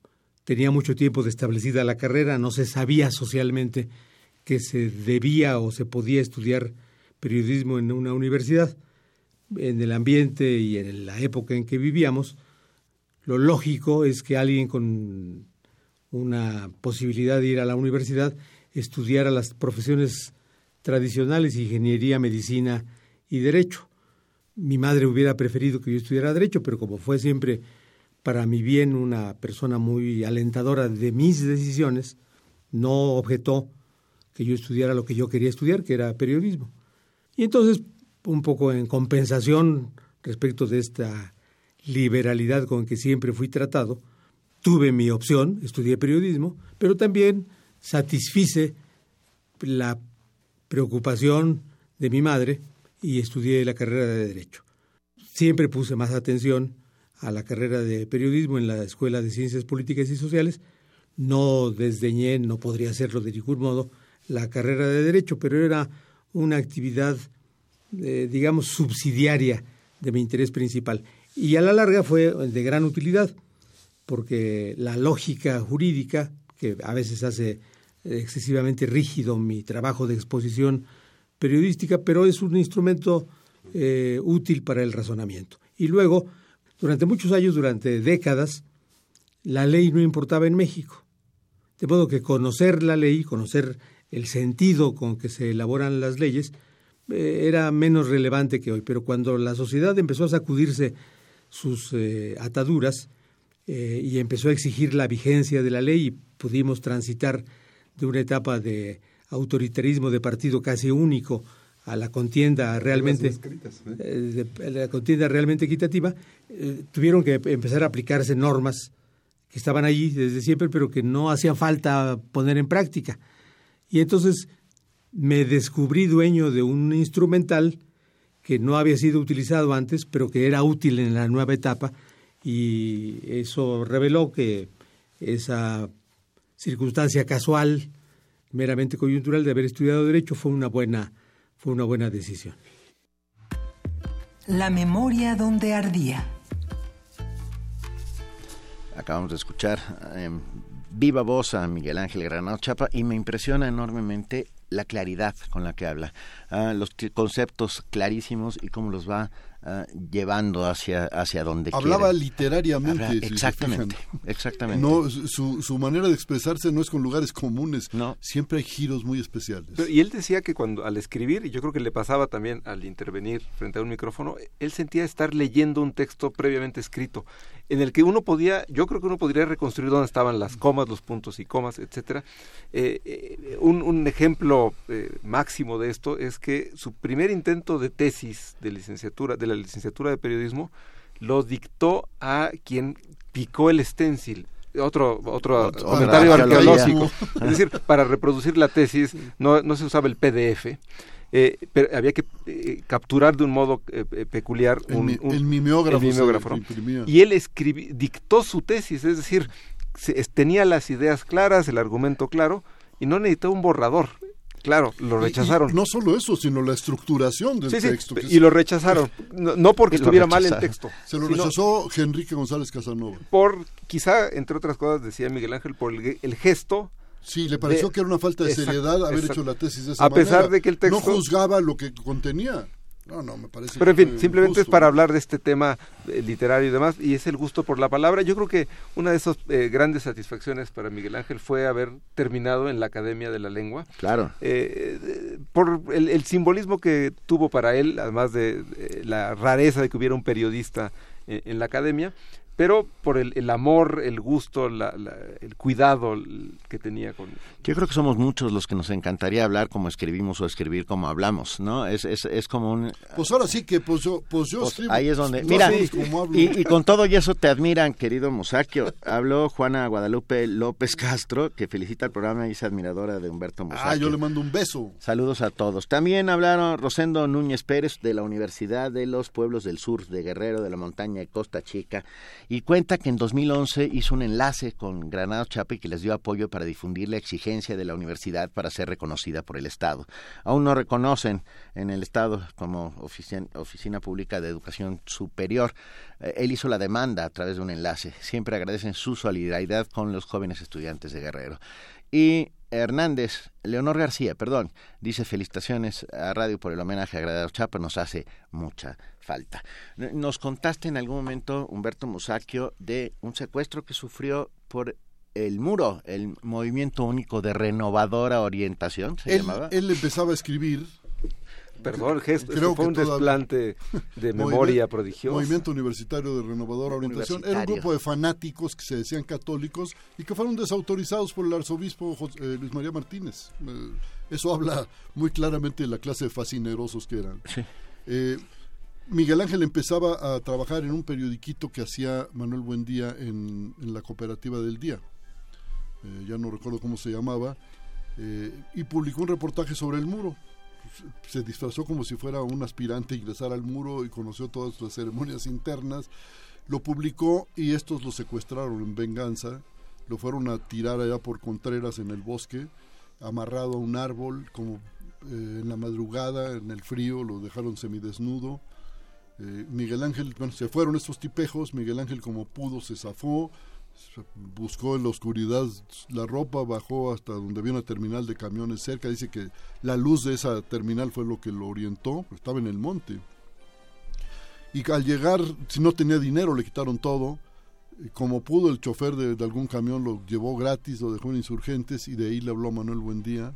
tenía mucho tiempo de establecida la carrera, no se sabía socialmente que se debía o se podía estudiar periodismo en una universidad. En el ambiente y en la época en que vivíamos, lo lógico es que alguien con una posibilidad de ir a la universidad, estudiar a las profesiones tradicionales, ingeniería, medicina y derecho. Mi madre hubiera preferido que yo estudiara derecho, pero como fue siempre para mi bien, una persona muy alentadora de mis decisiones, no objetó que yo estudiara lo que yo quería estudiar, que era periodismo. Y entonces, un poco en compensación respecto de esta liberalidad con que siempre fui tratado, tuve mi opción, estudié periodismo, pero también satisfice la preocupación de mi madre y estudié la carrera de Derecho. Siempre puse más atención a la carrera de periodismo en la Escuela de Ciencias Políticas y Sociales. No desdeñé, no podría hacerlo de ningún modo, la carrera de Derecho, pero era una actividad, eh, digamos, subsidiaria de mi interés principal. Y a la larga fue de gran utilidad, porque la lógica jurídica, que a veces hace excesivamente rígido mi trabajo de exposición periodística, pero es un instrumento eh, útil para el razonamiento. Y luego, durante muchos años, durante décadas, la ley no importaba en México. De modo que conocer la ley, conocer el sentido con que se elaboran las leyes, eh, era menos relevante que hoy. Pero cuando la sociedad empezó a sacudirse sus eh, ataduras eh, y empezó a exigir la vigencia de la ley y pudimos transitar de una etapa de autoritarismo de partido casi único a la contienda realmente la contienda realmente equitativa tuvieron que empezar a aplicarse normas que estaban allí desde siempre pero que no hacía falta poner en práctica. Y entonces me descubrí dueño de un instrumental que no había sido utilizado antes, pero que era útil en la nueva etapa, y eso reveló que esa circunstancia casual, meramente coyuntural de haber estudiado derecho fue una buena fue una buena decisión. La memoria donde ardía. Acabamos de escuchar em, viva voz a Miguel Ángel Granado Chapa y me impresiona enormemente la claridad con la que habla, ah, los conceptos clarísimos y cómo los va Ah, llevando hacia, hacia donde Hablaba literariamente. exactamente, exactamente. No, su, su manera de expresarse no es con lugares comunes. No. Siempre hay giros muy especiales. y él decía que cuando al escribir, y yo creo que le pasaba también al intervenir frente a un micrófono, él sentía estar leyendo un texto previamente escrito, en el que uno podía, yo creo que uno podría reconstruir dónde estaban las comas, los puntos y comas, etcétera. Eh, eh, un, un, ejemplo eh, máximo de esto es que su primer intento de tesis de licenciatura, de la licenciatura de periodismo lo dictó a quien picó el stencil otro otro, comentario arqueológico. Es decir para reproducir la tesis no, no se usaba el PDF eh, pero había que eh, capturar de un modo eh, peculiar un, el, mimeógrafo, y él escribió, dictó su tesis es decir tenía las ideas claras el argumento claro y no necesitó un borrador Claro, lo rechazaron. no solo eso, sino la estructuración del texto. y lo rechazaron. No, porque estuviera mal el texto. Se lo rechazó Enrique González Casanova. Por, quizá, entre otras cosas, decía Miguel Ángel, por el, gesto Sí, le pareció que era una falta de seriedad haber hecho la tesis de esa A pesar de que el texto... No juzgaba lo que contenía. No, no, me parece. Pero en fin, simplemente es para hablar de este tema eh, literario y demás, y es el gusto por la palabra. Yo creo que una de esas eh, grandes satisfacciones para Miguel Ángel fue haber terminado en la Academia de la Lengua. Claro. Eh, por el, simbolismo que tuvo para él, además de la rareza de que hubiera un periodista en la Academia, pero por el, el amor, el gusto, la, el cuidado que tenía con... Yo creo que somos muchos los que nos encantaría hablar como escribimos o escribir como hablamos, ¿no? Es, es, es como un... Pues ahora sí que pues yo, pues yo pues Ahí es donde... Mira, y, y, con todo y eso te admiran, querido Mosaquio. Habló Juana Guadalupe López Castro, que felicita el programa y es admiradora de Humberto Mosaquio. Ah, yo le mando un beso. Saludos a todos. También hablaron Rosendo Núñez Pérez de la Universidad de los Pueblos del Sur de Guerrero, de la Montaña de Costa Chica y cuenta que en 2011 hizo un enlace con Granado Chapa y que les dio apoyo para difundir la exigencia de la universidad para ser reconocida por el Estado. Aún no reconocen en el Estado como oficina, Pública de Educación Superior. Eh, él hizo la demanda a través de un enlace. Siempre agradecen su solidaridad con los jóvenes estudiantes de Guerrero. Y Hernández, Leonor García, perdón, dice felicitaciones a Radio por el homenaje a Granado Chapa, nos hace mucha falta. Nos contaste en algún momento, Humberto Musacchio, de un secuestro que sufrió por el muro, el movimiento único de renovadora orientación, se él, llamaba. Él empezaba a escribir perdón, gesto, Creo fue un desplante de memoria prodigioso. Movimiento Universitario de Renovadora Orientación era un grupo de fanáticos que se decían católicos y que fueron desautorizados por el arzobispo eh, Luis María Martínez. Eh, eso habla muy claramente de la clase de fascinerosos que eran. Eh, Miguel Ángel empezaba a trabajar en un periodiquito que hacía Manuel Buendía en, la cooperativa del día. ya no recuerdo cómo se llamaba eh, y publicó un reportaje sobre el muro. Se disfrazó como si fuera un aspirante a ingresar al muro y conoció todas las ceremonias internas. Lo publicó y estos lo secuestraron en venganza. Lo fueron a tirar allá por Contreras en el bosque, amarrado a un árbol, como eh, en la madrugada, en el frío, lo dejaron semidesnudo. Eh, Miguel Ángel, bueno, se fueron estos tipejos, Miguel Ángel como pudo se zafó, buscó en la oscuridad la ropa, bajó hasta donde había una terminal de camiones cerca, dice que la luz de esa terminal fue lo que lo orientó, estaba en el monte. Y al llegar, si no tenía dinero, le quitaron todo. Como pudo, el chofer de, algún camión lo llevó gratis, lo dejó en insurgentes y de ahí le habló Manuel Buendía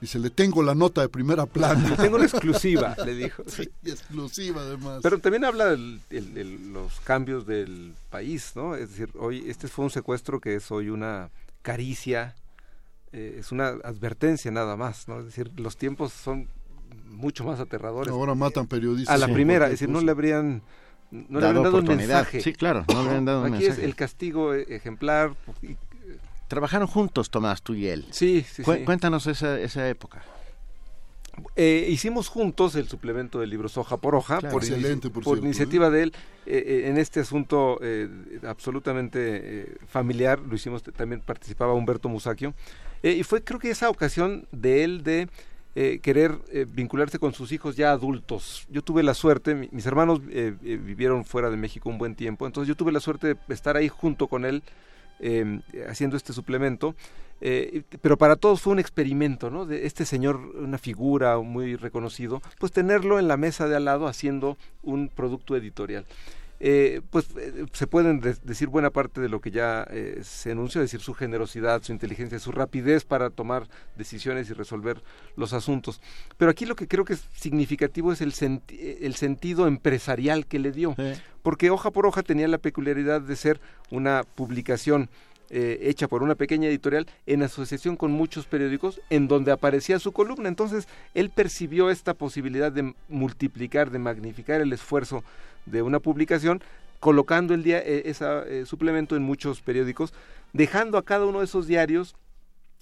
Dice, le tengo la nota de primera plana. Le tengo la exclusiva, le dijo. Sí, exclusiva además. Pero también habla de los cambios del país, ¿no? Es decir, hoy este fue un secuestro que es hoy una caricia, eh, es una advertencia nada más, ¿no? Es decir, los tiempos son mucho más aterradores. Ahora matan periodistas. A la primera, es decir, no le habrían no le habían dado un mensaje. Sí, claro, no le habían dado un Aquí es el castigo ejemplar Trabajaron juntos, Tomás, tú y él. Sí, sí, sí. Cuéntanos esa, esa época. Eh, hicimos juntos el suplemento del libro Hoja por Hoja, por, excelente, por, iniciativa de él, eh, eh, en este asunto absolutamente familiar, lo hicimos, también participaba Humberto Musacchio, y fue creo que esa ocasión de él de querer vincularse con sus hijos ya adultos. Yo tuve la suerte, mis hermanos vivieron fuera de México un buen tiempo, entonces yo tuve la suerte de estar ahí junto con él Em, haciendo este suplemento. Eh, pero para todos fue un experimento, ¿no? De este señor, una figura muy reconocido, pues tenerlo en la mesa de al lado haciendo un producto editorial. Eh, pues eh, se pueden decir buena parte de lo que ya se anunció, es decir, su generosidad, su inteligencia, su rapidez para tomar decisiones y resolver los asuntos. Pero aquí lo que creo que es significativo es el, el sentido empresarial que le dio, porque hoja por hoja tenía la peculiaridad de ser una publicación eh, hecha por una pequeña editorial en asociación con muchos periódicos en donde aparecía su columna. Entonces él percibió esta posibilidad de multiplicar, de magnificar el esfuerzo de una publicación colocando el día eh, ese suplemento en muchos periódicos, dejando a cada uno de esos diarios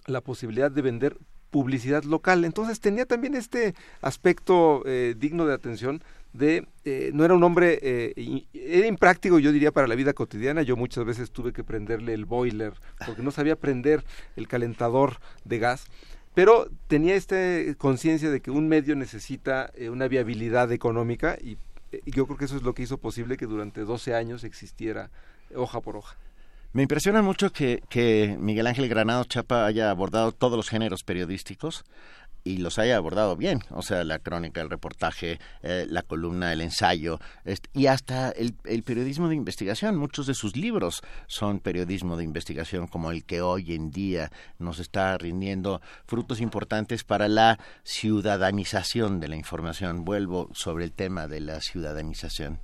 la posibilidad de vender publicidad local. Entonces tenía también este aspecto eh, digno de atención de eh, no era un hombre eh, era impráctico yo diría para la vida cotidiana. Yo muchas veces tuve que prenderle el boiler porque no sabía prender el calentador de gas. Pero tenía esta conciencia de que un medio necesita eh, una viabilidad económica y, yo creo que eso es lo que hizo posible que durante 12 años existiera hoja por hoja me impresiona mucho que, que Miguel Ángel Granado Chapa haya abordado todos los géneros periodísticos y los haya abordado bien, o sea, la crónica, el reportaje, eh, la columna, el ensayo, y hasta el, periodismo de investigación. Muchos de sus libros son periodismo de investigación, como el que hoy en día nos está rindiendo frutos importantes para la ciudadanización de la información. Vuelvo sobre el tema de la ciudadanización.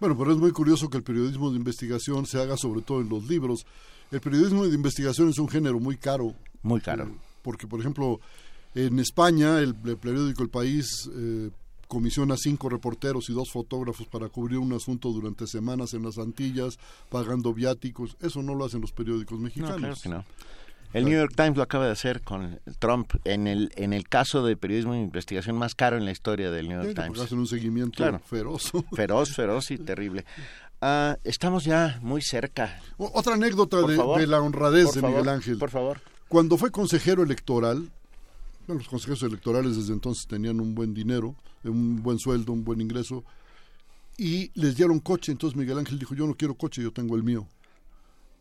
Bueno, pero es muy curioso que el periodismo de investigación se haga sobre todo en los libros. El periodismo de investigación es un género muy caro. Muy caro. Eh, porque, por ejemplo, en España, el, periódico El País eh, comisiona cinco reporteros y dos fotógrafos para cubrir un asunto durante semanas en las Antillas, pagando viáticos. Eso no lo hacen los periódicos mexicanos. No, El New York Times lo acaba de hacer con Trump en el en el caso de periodismo de investigación más caro en la historia del New York Times. Hacen un seguimiento feroz. Feroz, feroz y terrible. Ah, estamos ya muy cerca. otra anécdota de, la honradez de Miguel Ángel. Por favor. Cuando fue consejero electoral, los consejeros electorales desde entonces tenían un buen dinero, un buen sueldo, un buen ingreso, y les dieron coche. Entonces Miguel Ángel dijo, yo no quiero coche, yo tengo el mío.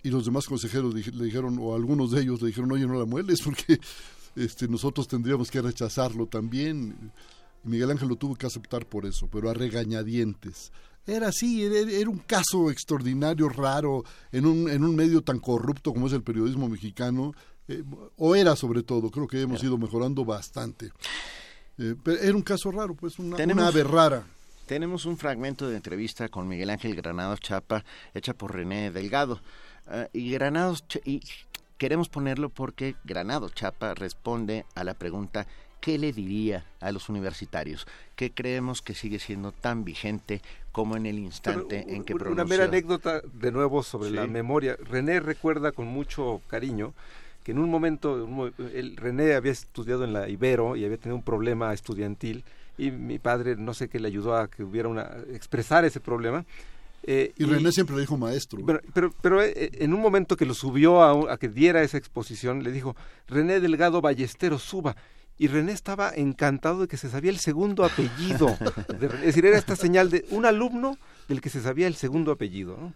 Y los demás consejeros le dijeron, o algunos de ellos le dijeron, oye, no la mueles porque este, nosotros tendríamos que rechazarlo también. Y Miguel Ángel lo tuvo que aceptar por eso, pero a regañadientes. Era así, era, un caso extraordinario, raro, en un, en un medio tan corrupto como es el periodismo mexicano, eh, o era sobre todo, creo que hemos ido mejorando bastante. Eh, pero era un caso raro, pues una, una ave rara. Tenemos un fragmento de entrevista con Miguel Ángel Granados Chapa, hecha por René Delgado. Ah, y Granados, y queremos ponerlo porque Granados Chapa responde a la pregunta ¿qué le diría a los universitarios? que creemos que sigue siendo tan vigente como en el instante en que pronunció. Una mera anécdota de nuevo sobre Sí. la memoria. René recuerda con mucho cariño que en un momento, el- René había estudiado en la Ibero y había tenido un problema estudiantil y mi padre no sé qué le ayudó a que hubiera una expresar ese problema. Eh, Y René siempre le dijo maestro. pero, pero, pero, eh, en un momento que lo subió a, a que diera esa exposición, le dijo, René Delgado Ballesteros, suba. Y René estaba encantado de que se sabía el segundo apellido. de René. es decir, era esta señal de un alumno del que se sabía el segundo apellido. ¿no?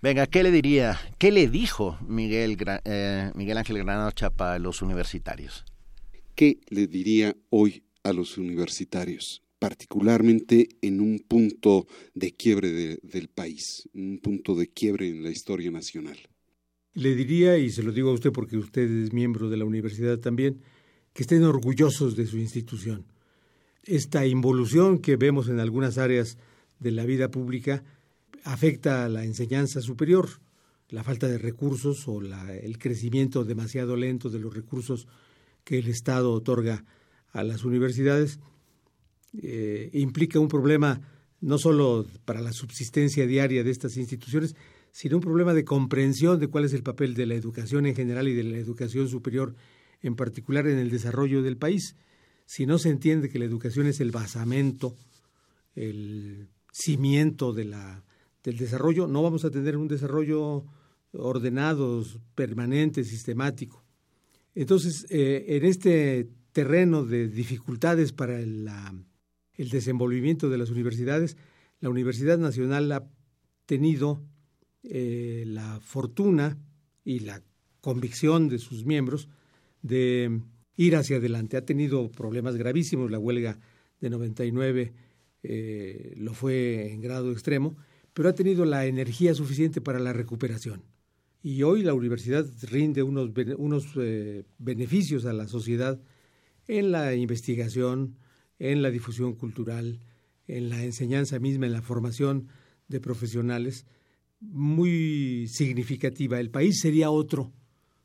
Venga, ¿qué le diría? ¿Qué le dijo Miguel, eh, Miguel Ángel Granados Chapa a los universitarios? ¿Qué le diría hoy a los universitarios, particularmente en un punto de quiebre de- del país, un punto de quiebre en la historia nacional? Le diría, y se lo digo a usted porque usted es miembro de la universidad también, que estén orgullosos de su institución. Esta involución que vemos en algunas áreas de la vida pública afecta a la enseñanza superior, la falta de recursos o la- el crecimiento demasiado lento de los recursos que el Estado otorga a las universidades eh, implica un problema no solo para la subsistencia diaria de estas instituciones, sino un problema de comprensión de cuál es el papel de la educación en general y de la educación superior en particular en el desarrollo del país. Si no se entiende que la educación es el basamento, el cimiento de la, del desarrollo, no vamos a tener un desarrollo ordenado, permanente, sistemático. Entonces, eh, en este terreno de dificultades para la- el desenvolvimiento de las universidades, la Universidad Nacional ha tenido eh, la fortuna y la convicción de sus miembros de ir hacia adelante. Ha tenido problemas gravísimos, la huelga de 99 eh, lo fue en grado extremo, pero ha tenido la energía suficiente para la recuperación. Y hoy la universidad rinde unos, unos eh, beneficios a la sociedad en la investigación, en la difusión cultural, en la enseñanza misma, en la formación de profesionales, muy significativa. El país sería otro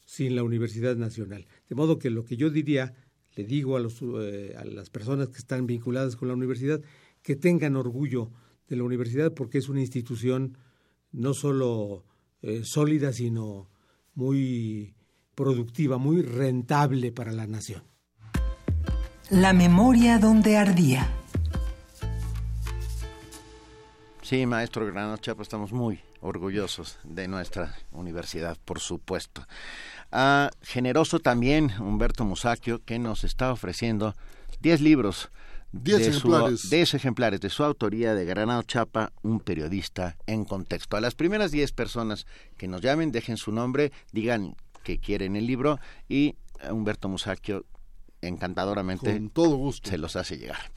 sin la Universidad Nacional. De modo que lo que yo diría, le digo a, los, eh, las personas que están vinculadas con la universidad, que tengan orgullo de la universidad porque es una institución no solo eh, sólida, sino muy productiva, muy rentable para la nación. La memoria donde ardía. Sí, maestro Granados Chapa, estamos muy orgullosos de nuestra universidad, por supuesto. Ah, generoso también Humberto Musacchio, que nos está ofreciendo 10 libros. Diez de su- ejemplares. 10 ejemplares de su autoría de Granado Chapa, un periodista en contexto. A las primeras 10 personas que nos llamen, dejen su nombre, digan que quieren el libro y eh, Humberto Musacchio encantadoramente Con todo gusto. se los hace llegar.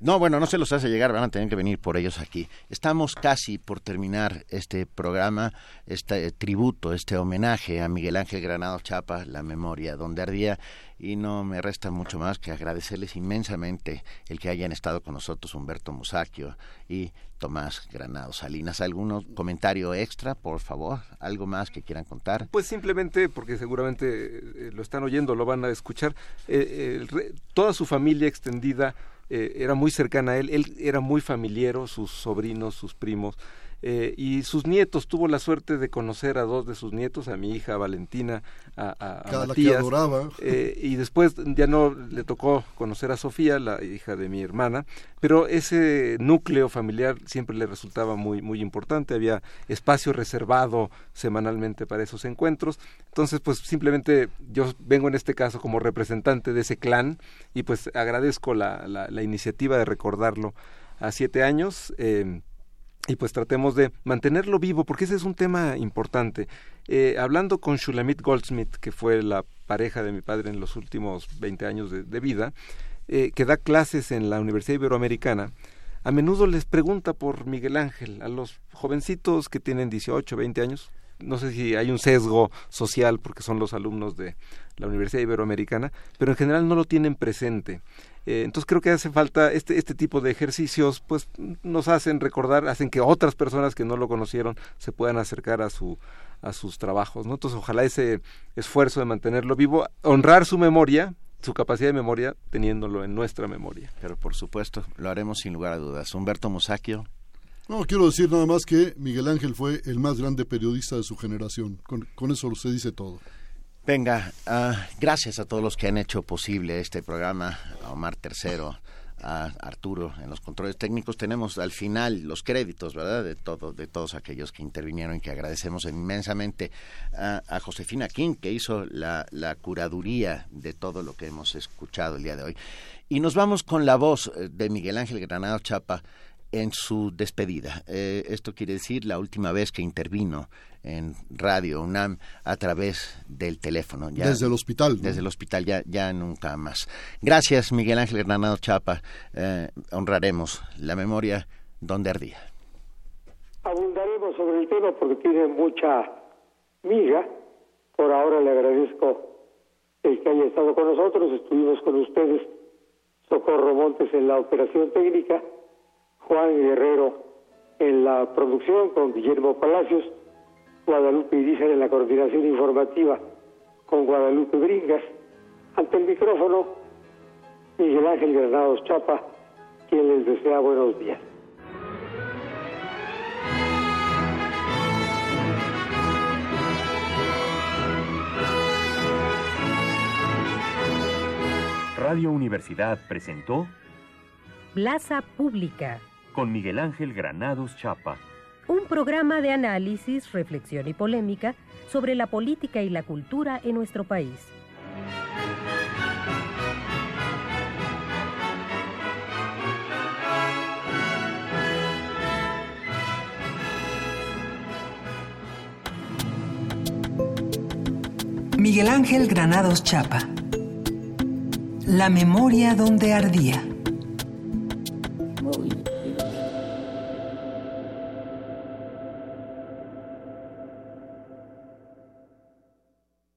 No, bueno, no se los hace llegar, van a tener que venir por ellos aquí. Estamos casi por terminar este programa, este tributo, este homenaje a Miguel Ángel Granado Chapa, la memoria donde ardía, y no me resta mucho más que agradecerles inmensamente el que hayan estado con nosotros Humberto Musacchio y Tomás Granado Salinas. ¿Algún comentario extra, por favor? ¿Algo más que quieran contar? Pues simplemente porque seguramente eh, lo están oyendo, lo van a escuchar. eh, toda su familia extendida eh, era muy cercana a él, él era muy familiero, sus sobrinos, sus primos. Eh, y sus nietos, tuvo la suerte de conocer a dos de sus nietos, a mi hija Valentina, a, a- a Cada que Matías. adoraba. eh, y después ya no le tocó conocer a Sofía, la hija de mi hermana, pero ese núcleo familiar siempre le resultaba muy, muy importante, había espacio reservado semanalmente para esos encuentros, entonces pues simplemente yo vengo en este caso como representante de ese clan y pues agradezco la, la, la iniciativa de recordarlo a siete años. eh, y pues tratemos de mantenerlo vivo, porque ese es un tema importante. Eh, hablando con Shulamit Goldsmith, que fue la pareja de mi padre en los últimos 20 años de, vida, eh, que da clases en la Universidad Iberoamericana, a menudo les pregunta por Miguel Ángel, a los jovencitos que tienen 18, 20 años, no sé si hay un sesgo social porque son los alumnos de la Universidad Iberoamericana, pero en general no lo tienen presente. Eh, entonces creo que hace falta este, este tipo de ejercicios, pues nos hacen recordar, hacen que otras personas que no lo conocieron se puedan acercar a su a sus trabajos, ¿no? Entonces ojalá ese esfuerzo de mantenerlo vivo, honrar su memoria, su capacidad de memoria, teniéndolo en nuestra memoria. Pero por supuesto, lo haremos sin lugar a dudas. Humberto Musacchio. No, quiero decir nada más que Miguel Ángel fue el más grande periodista de su generación. Con, eso se dice todo. Venga, uh, gracias a todos los que han hecho posible este programa, a Omar Tercero, a Arturo en los controles técnicos. Tenemos al final los créditos, ¿verdad? De todo, de todos aquellos que intervinieron y que agradecemos inmensamente a, Josefina King, que hizo la, la, curaduría de todo lo que hemos escuchado el día de hoy. Y nos vamos con la voz eh, de Miguel Ángel Granado Chapa en su despedida. Eh, esto quiere decir la última vez que intervino en Radio UNAM a través del teléfono. Ya, desde el hospital. Desde el hospital, ya, ya nunca más. Gracias, Miguel Ángel Granado Chapa. Eh, honraremos la memoria donde ardía. Abundaremos sobre el tema porque tiene mucha miga. Por ahora le agradezco el que haya estado con nosotros. Estuvimos con ustedes, Socorro Montes, en la operación técnica, Juan Guerrero en la producción, con Guillermo Palacios Guadalupe Irizar en la coordinación informativa con Guadalupe Bringas. Ante el micrófono, Miguel Ángel Granados Chapa, quien les desea buenos días. Radio Universidad presentó Plaza Pública con Miguel Ángel Granados Chapa un programa de análisis, reflexión y polémica sobre la política y la cultura en nuestro país. Miguel Ángel Granados Chapa. La memoria donde ardía.